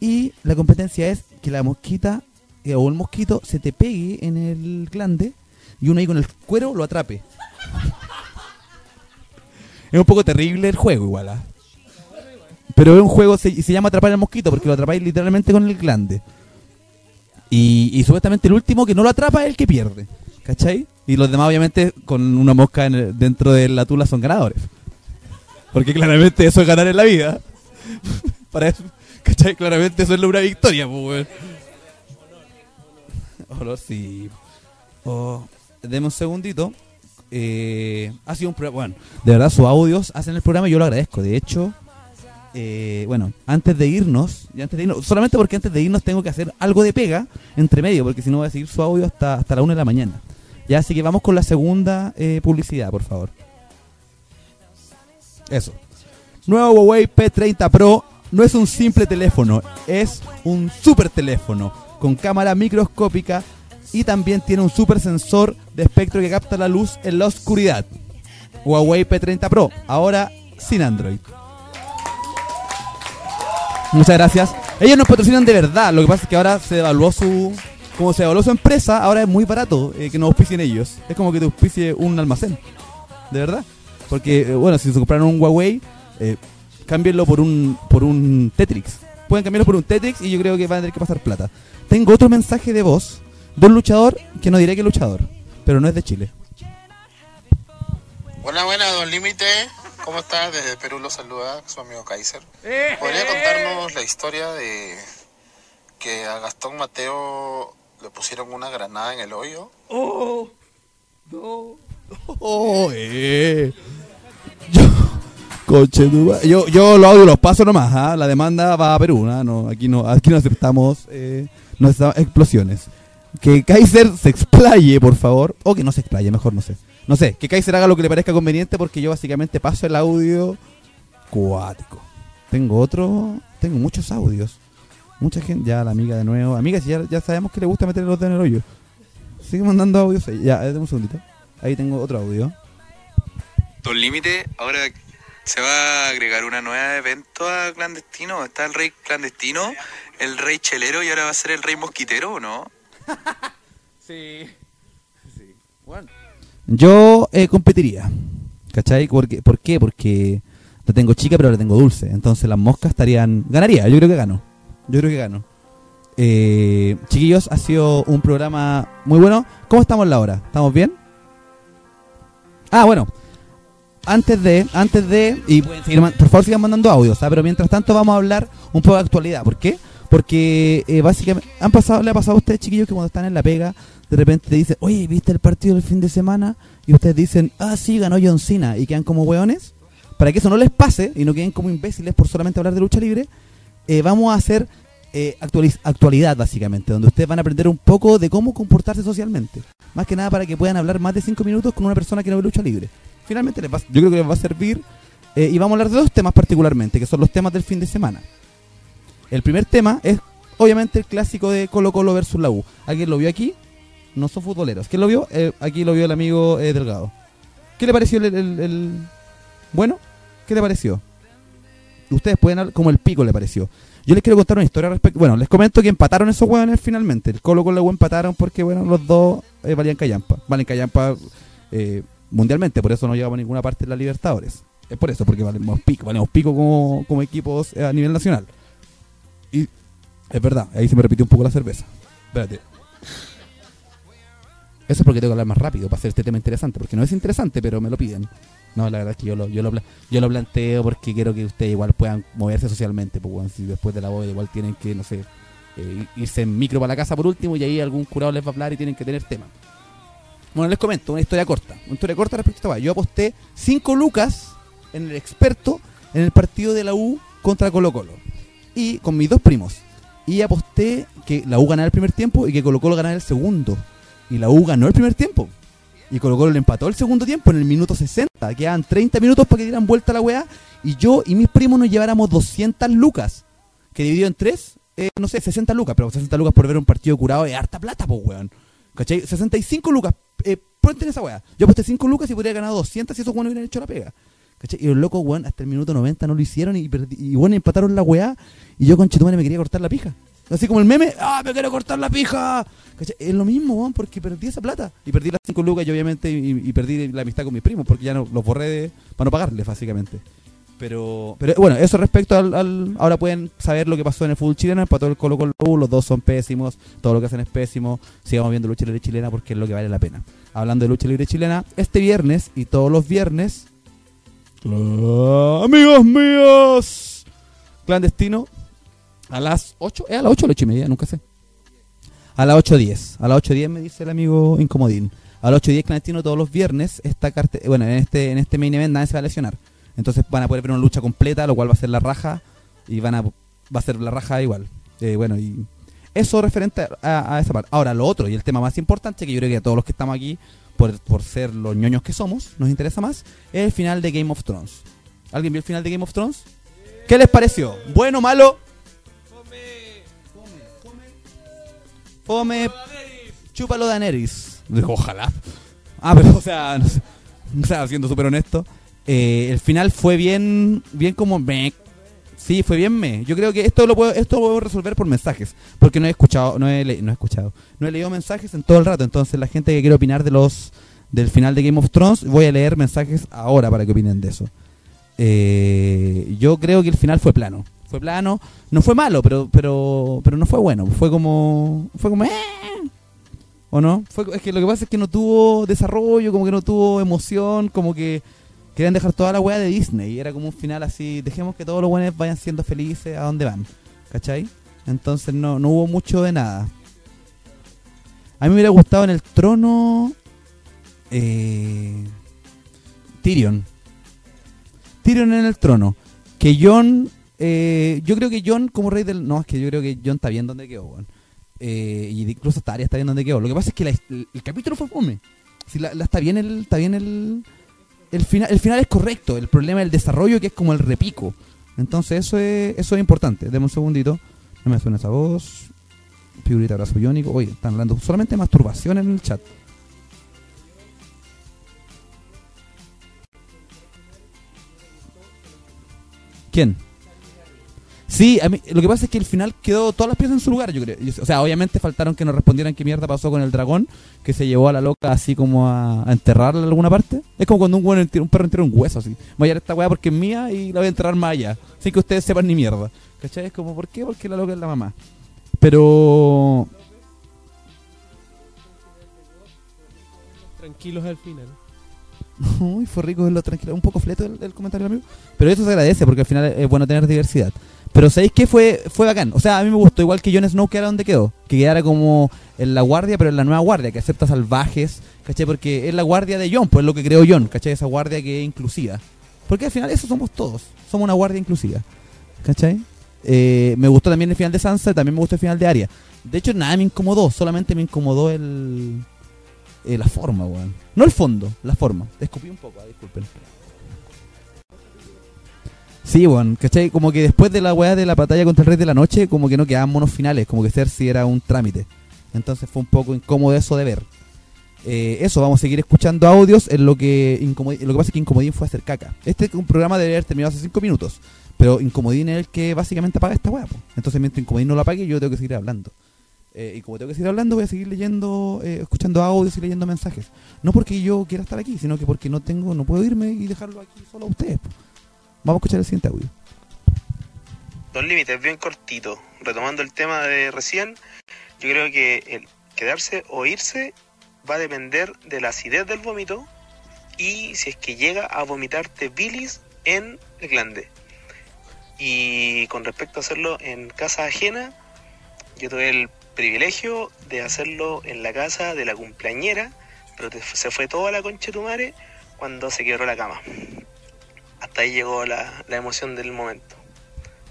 Y la competencia es que la mosquita eh, o el mosquito se te pegue en el glande y uno ahí con el cuero lo atrape. es un poco terrible el juego igual. ¿ah? Pero es un juego, se, y se llama atrapar al mosquito porque lo atrapáis literalmente con el glande. Y, supuestamente el último que no lo atrapa es el que pierde. ¿Cachai? Y los demás, obviamente, con una mosca dentro de la tula son ganadores. Porque claramente eso es ganar en la vida. Para eso, ¿cachai? Claramente eso es una victoria, pues. Oh, sí. Oh, deme un segundito. Eh, ha sido un programa. Bueno, de verdad, sus audios hacen el programa y yo lo agradezco. De hecho, eh, bueno, antes de irnos, y antes de irnos, solamente porque antes de irnos tengo que hacer algo de pega entre medio, porque si no voy a seguir su audio hasta, hasta la una de la mañana. Ya, así que vamos con la segunda eh, publicidad, por favor. Eso. Nuevo Huawei P30 Pro no es un simple teléfono, es un super teléfono. con cámara microscópica y también tiene un super sensor de espectro que capta la luz en la oscuridad. Huawei P30 Pro, ahora sin Android. Muchas gracias. Ellos nos patrocinan de verdad, lo que pasa es que ahora se devaluó su... Como se devaluó su empresa, ahora es muy barato eh, que nos auspicien ellos. Es como que te auspicie un almacén. De verdad. Porque, eh, bueno, si se compraron un Huawei, eh, cámbienlo por un, por un Tetrix. Pueden cambiarlo por un Tetrix y yo creo que van a tener que pasar plata. Tengo otro mensaje de voz de un luchador que no diré que luchador, pero no es de Chile. Buena, buena, Don Límite. ¿Cómo estás? Desde Perú lo saluda su amigo Kaiser. ¿Podría contarnos la historia de que a Gastón Mateo le pusieron una granada en el hoyo? ¡Oh! ¡No! ¡Oh! Eh. Yo, coche, yo, yo lo audio los paso nomás, ¿ah? la demanda va a Perú, ¿ah? no, aquí no aquí no aceptamos, eh, no aceptamos explosiones. Que Kaiser se explaye, por favor, o que no se explaye, mejor no sé. No sé, que Kaiser haga lo que le parezca conveniente porque yo básicamente paso el audio cuático. Tengo otro, tengo muchos audios. Mucha gente, ya la amiga de nuevo. Amiga, si ya, ya sabemos que le gusta meter los dedos en el hoyo. Sigue mandando audios ahí. Ya, dame un segundito. Ahí tengo otro audio. Don Límite, ahora se va a agregar una nueva evento a clandestino. Está el rey clandestino, el rey chelero y ahora va a ser el rey mosquitero, ¿o no? Sí. Bueno. Yo eh, competiría. ¿Cachai? Porque, ¿Por qué? Porque la tengo chica pero la tengo dulce. Entonces las moscas estarían... Ganaría, yo creo que gano. Yo creo que gano. Eh, chiquillos, ha sido un programa muy bueno. ¿Cómo estamos la hora? ¿Estamos bien? Ah, bueno. Antes de, antes de, y pueden seguir por favor sigan mandando audios, ¿ah? pero mientras tanto vamos a hablar un poco de actualidad. ¿Por qué? Porque eh, básicamente, han pasado, le ha pasado a ustedes chiquillos que cuando están en la pega, de repente te dicen, oye, ¿viste el partido del fin de semana? Y ustedes dicen, ah, sí, ganó John Cena, y quedan como hueones. Para que eso no les pase y no queden como imbéciles por solamente hablar de lucha libre, eh, vamos a hacer eh, actualidad básicamente, donde ustedes van a aprender un poco de cómo comportarse socialmente. Más que nada para que puedan hablar más de 5 minutos con una persona que no ve lucha libre. Finalmente les va- yo creo que les va a servir eh, y vamos a hablar de dos temas particularmente, que son los temas del fin de semana. El primer tema es obviamente el clásico de Colo Colo versus la U. ¿Alguien lo vio aquí? No son futboleros. ¿Quién lo vio? Eh, aquí lo vio el amigo eh, Delgado. ¿Qué le pareció el, el- el- Bueno, ¿qué le pareció? Ustedes pueden hablar como el pico le pareció. Yo les quiero contar una historia respecto. Bueno, les comento que empataron esos hueones finalmente. El Colo con la U empataron porque, bueno, los dos eh, valían callampa. Valen callampa eh, mundialmente, por eso no llegamos a ninguna parte de la Libertadores. Es por eso, porque valemos pico, valemos pico como, como equipos eh, a nivel nacional. Y es verdad, ahí se me repitió un poco la cerveza. Espérate. Eso es porque tengo que hablar más rápido para hacer este tema interesante, porque no es interesante, pero me lo piden. No, la verdad es que yo lo, yo lo, yo lo planteo porque quiero que ustedes igual puedan moverse socialmente, pues bueno, si después de la boda igual tienen que, no sé, eh, irse en micro para la casa por último y ahí algún curado les va a hablar y tienen que tener tema. Bueno, les comento una historia corta. Una historia corta respecto a. Yo aposté 5 lucas en el experto en el partido de la U contra Colo Colo. Y con mis dos primos. Y aposté que la U ganara el primer tiempo y que Colo Colo ganara el segundo. Y la U ganó el primer tiempo. Y Colo Colo le empató el segundo tiempo en el minuto 60. Quedaban 30 minutos para que dieran vuelta la weá. Y yo y mis primos nos lleváramos 200 lucas. Que dividido en tres, eh, no sé, 60 lucas. Pero 60 lucas por ver un partido curado es harta plata, pues weón. ¿Cachai? 65 lucas. Eh, ponte en esa weá. Yo aposté 5 lucas y podría ganado 200 si esos weones hubieran hecho la pega. ¿Cachai? Y los locos, weón, hasta el minuto 90 no lo hicieron y, y bueno, empataron la weá. Y yo con Chetumane me quería cortar la pija. Así como el meme, ¡ah, me quiero cortar la pija! ¿Cachai? Es lo mismo, weón, porque perdí esa plata. Y perdí las 5 lucas y obviamente y, perdí la amistad con mis primos porque ya no, los borré de- para no pagarles, básicamente. Pero, pero bueno, eso respecto al, al- Ahora pueden saber lo que pasó en el fútbol chileno. Empató el Colo Colo, los dos son pésimos. Todo lo que hacen es pésimo. Sigamos viendo lucha libre chilena porque es lo que vale la pena. Hablando de lucha libre chilena, este viernes y todos los viernes. Amigos míos, clandestino a las 8. ¿Es a las 8 o las 8 y media? Nunca sé. A las 8.10. A las 8.10 me dice el amigo Incomodín. A las 8.10 clandestino todos los viernes. Esta carte bueno, en este, en este main event nadie se va a lesionar. Entonces van a poder ver una lucha completa, lo cual va a ser la raja. Y van a, va a ser la raja igual. Eh, bueno, y eso referente a, a esa parte. Ahora, lo otro, y el tema más importante, que yo creo que a todos los que estamos aquí, por, por ser los ñoños que somos, nos interesa más, es el final de Game of Thrones. ¿Alguien vio el final de Game of Thrones? ¿Qué les pareció? ¿Bueno, malo? Fome. Chúpalo Daenerys. Ojalá. Ah, pero, o sea, o sea, siendo súper honesto. eh, el final fue bien, bien como me. Sí, fue bien me. Yo creo que esto lo puedo, esto lo puedo resolver por mensajes. Porque no he escuchado, no he, le- no he escuchado. No he leído mensajes en todo el rato. Entonces, la gente que quiere opinar de los del final de Game of Thrones, voy a leer mensajes ahora para que opinen de eso. Eh, yo creo que el final fue plano. Fue plano, no fue malo, pero pero pero no fue bueno. Fue como fue como eh. ¿O no? Fue, es que lo que pasa es que no tuvo desarrollo, como que no tuvo emoción, como que querían dejar toda la weá de Disney. Era como un final así, dejemos que todos los buenos vayan siendo felices a donde van. ¿Cachai? Entonces no, no hubo mucho de nada. A mí me hubiera gustado en el trono eh, Tyrion. Tyrion en el trono. Que Jon, eh, yo creo que Jon como rey del... No, es que yo creo que Jon está bien donde quedó, weón. Eh, y incluso hasta está bien donde quedó. Lo que pasa es que el, capítulo fue fome. Si la- está bien el, está bien el, el final, el final es correcto. El problema es el desarrollo que es como el repico. Entonces eso es, eso es importante. Deme un segundito. No me suena esa voz. Figurita abrazo iónico. Oye, están hablando solamente de masturbación en el chat. ¿Quién? Sí, a mí, lo que pasa es que al final quedó todas las piezas en su lugar, yo creo. O sea, obviamente faltaron que nos respondieran qué mierda pasó con el dragón, que se llevó a la loca así como a, a enterrarla en alguna parte. Es como cuando un, entierra- un perro entierra un hueso así. Voy a llevar esta weá porque es mía y la voy a enterrar más allá. Sin que ustedes sepan ni mierda. ¿Cachai? Es como, ¿por qué? Porque la loca es la mamá. Pero... Tranquilos al final. Uy, fue rico verlo tranquilo. Un poco fleto el, el comentario, amigo. Pero eso se agradece porque al final es bueno tener diversidad. Pero ¿sabéis qué? Fue, fue bacán. O sea, a mí me gustó igual que Jon Snow quedara donde quedó. Que quedara como en la guardia, pero en la nueva guardia, que acepta salvajes. ¿Cachai? Porque es la guardia de Jon, pues es lo que creó Jon. ¿Cachai? Esa guardia que es inclusiva. Porque al final eso somos todos. Somos una guardia inclusiva. ¿Cachai? Eh, me gustó también el final de Sansa, también me gustó el final de Arya. De hecho, nada me incomodó, solamente me incomodó el... eh, la forma, weón. No el fondo, la forma. Escupí un poco, ah, disculpen. Sí, weón, ¿cachai? Como que después de la weá de la batalla contra el Rey de la Noche, como que no quedaban monos finales, como que Cersei era un trámite. Entonces fue un poco incómodo eso de ver. Eh, eso, vamos a seguir escuchando audios en lo que Incomodi- lo que pasa es que Incomodín fue a hacer caca. Este un programa debería haber terminado hace 5 minutos, pero Incomodín es el que básicamente apaga esta weá. po. Entonces mientras Incomodín no lo apague, yo tengo que seguir hablando. Eh, y como tengo que seguir hablando, voy a seguir leyendo, eh, escuchando audios y leyendo mensajes. No porque yo quiera estar aquí, sino que porque no tengo, no puedo irme y dejarlo aquí solo a ustedes. po. Vamos a escuchar el siguiente audio. Dos límites bien cortito. Retomando el tema de recién, yo creo que el quedarse o irse va a depender de la acidez del vómito y si es que llega a vomitarte bilis en el glande. Y con respecto a hacerlo en casa ajena, yo tuve el privilegio de hacerlo en la casa de la cumpleañera, pero se fue toda la concha de tu madre cuando se quebró la cama. Hasta ahí llegó la, la emoción del momento.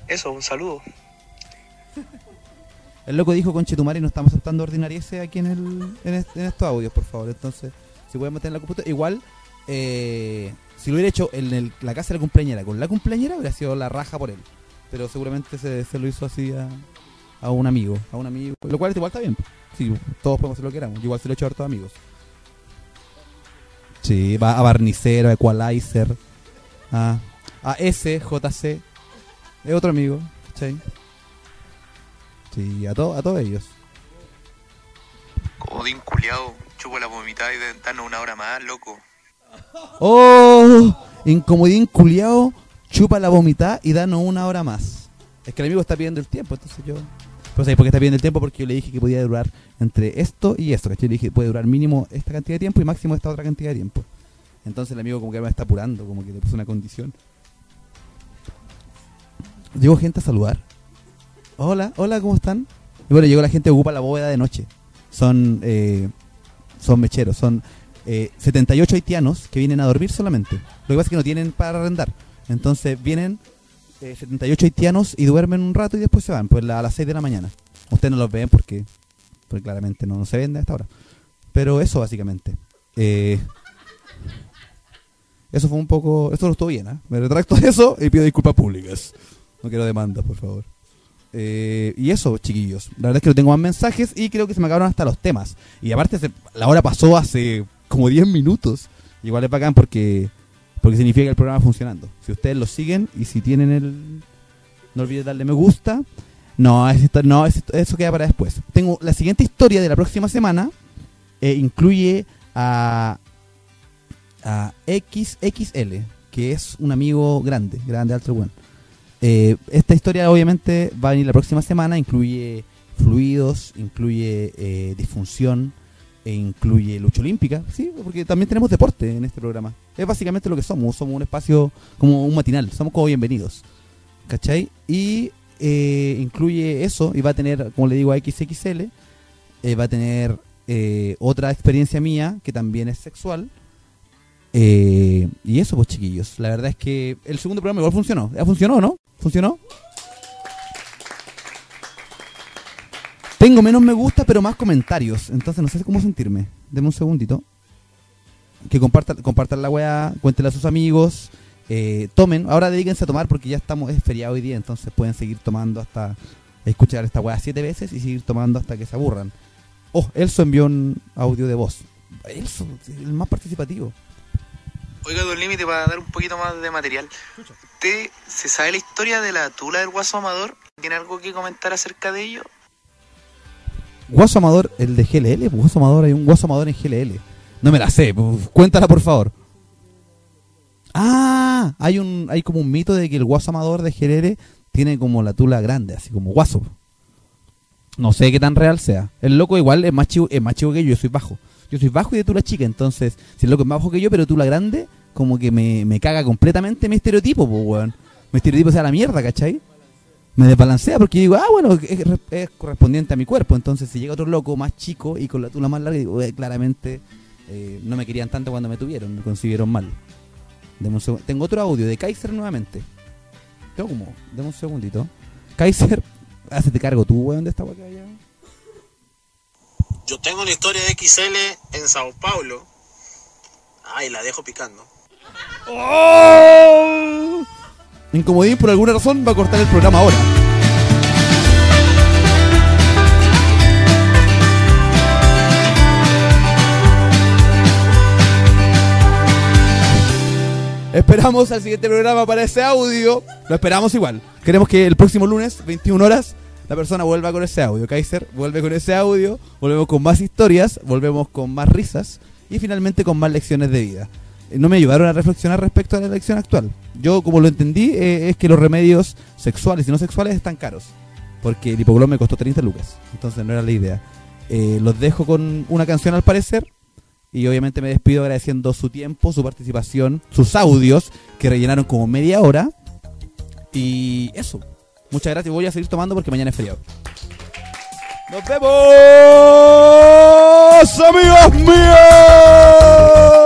Eso, un saludo. El loco dijo Conchetumare no estamos aceptando ordinarieces aquí en, el, en, en estos audios, por favor. Entonces, si pueden meter en la computadora. Igual, eh, si lo hubiera hecho en el- la casa de la cumpleañera con la cumpleañera, hubiera sido la raja por él. Pero seguramente se, se lo hizo así a, a un amigo. A un amigo. Lo cual igual está bien. Sí, todos podemos hacer lo que queramos. Igual se lo he hecho a hartos amigos. Sí, va a Barnicero, a Equalizer, a, a SJC. Es otro amigo, ¿cachai? Sí, a, to- a todos ellos. Comodín culiao, chupo la vomitada y de- danos una hora más, loco. ¡Oh! Incomodín culiao, chupa la vomitada y danos una hora más. Es que el amigo está pidiendo el tiempo, entonces yo. Pero ¿sabes por qué está pidiendo el tiempo? Porque yo le dije que podía durar entre esto y esto, ¿cachai? Le dije puede durar mínimo esta cantidad de tiempo y máximo esta otra cantidad de tiempo. Entonces el amigo como que me está apurando, como que le puso una condición. Llegó gente a saludar. Hola, hola, ¿cómo están? Y bueno, llegó la gente que ocupa la bóveda de noche. Son, eh, son mecheros, son eh, 78 haitianos que vienen a dormir solamente. Lo que pasa es que no tienen para arrendar. Entonces vienen eh, 78 haitianos y duermen un rato y después se van, pues a las 6 de la mañana. Ustedes no los ven porque, porque claramente no, no se vende hasta ahora. Pero eso básicamente. Eh, eso fue un poco... Esto no estuvo bien, ¿ah? Me retracto de eso y pido disculpas públicas. No quiero demandas, por favor. Eh, y eso, chiquillos. La verdad es que no tengo más mensajes y creo que se me acabaron hasta los temas. Y aparte, la hora pasó hace como 10 minutos. Igual es bacán porque, porque significa que el programa va funcionando. Si ustedes lo siguen y si tienen el... No olviden darle me gusta. No, no eso queda para después. Tengo la siguiente historia de la próxima semana. Eh, incluye a, a XXL, que es un amigo grande, grande, alto, bueno. Eh, esta historia obviamente va a venir la próxima semana, incluye fluidos, incluye eh, disfunción, e incluye lucha olímpica, sí, porque también tenemos deporte en este programa. Es básicamente lo que somos, somos un espacio como un matinal, somos como bienvenidos. ¿Cachai? Y eh, incluye eso y va a tener, como le digo, a XXL, va a tener otra experiencia mía que también es sexual eh, y eso, pues chiquillos, la verdad es que el segundo programa igual funcionó. ¿Ya funcionó, no? ¿Funcionó? Tengo menos me gusta, pero más comentarios. Entonces no sé cómo sentirme. Deme un segundito. Que compartan, compartan la weá, cuéntenle a sus amigos. Eh, tomen, ahora dedíquense a tomar porque ya estamos, es feriado hoy día, entonces pueden seguir tomando hasta escuchar esta weá siete veces y seguir tomando hasta que se aburran. Oh, Elso envió un audio de voz. Elso, el más participativo. Oiga, Don Límite, para dar un poquito más de material. ¿Usted se sabe la historia de la tula del Guaso Amador? ¿Tiene algo que comentar acerca de ello? Guaso Amador, el de GLL, pues, Guaso Amador, hay un Guaso Amador en GLL. No me la sé, pues, cuéntala por favor. Ah, hay un hay como un mito de que el Guaso Amador de GLL tiene como la tula grande, así como guaso. No sé qué tan real sea. El loco igual es más chico, es más chico que yo, yo soy bajo. Yo soy bajo y de tula chica, entonces, si el loco es más bajo que yo, pero tula grande, como que me, me caga completamente mi estereotipo, pues, weón. Mi estereotipo sea la mierda, ¿cachai? Me desbalancea porque digo, ah, bueno, es, correspondiente a mi cuerpo. Entonces, si llega otro loco más chico y con la tula más larga, digo, eh, claramente no me querían tanto cuando me tuvieron, me concibieron mal. Tengo otro audio de Kaiser nuevamente. Tengo como, deme un segundito. Kaiser, hazte cargo tú, weón, de esta weá Yo tengo una historia de XL en Sao Paulo. Ay, la dejo picando. ¡Oh! Incomodín por alguna razón va a cortar el programa ahora. Esperamos al siguiente programa para ese audio. Lo esperamos igual. Queremos que el próximo lunes, 21 horas, la persona vuelva con ese audio. Kaiser vuelve con ese audio. Volvemos con más historias. Volvemos con más risas. Y finalmente con más lecciones de vida. Eh, no me ayudaron a reflexionar respecto a la elección actual. Yo, como lo entendí, eh, es que los remedios sexuales y no sexuales están caros. Porque el hipoglón me costó 30 lucas. Entonces no era la idea. Eh, los dejo con una canción al parecer. Y obviamente me despido agradeciendo su tiempo, su participación, sus audios, que rellenaron como media hora. Y eso. Muchas gracias. Voy a seguir tomando porque mañana es feriado. ¡Nos vemos, amigos míos!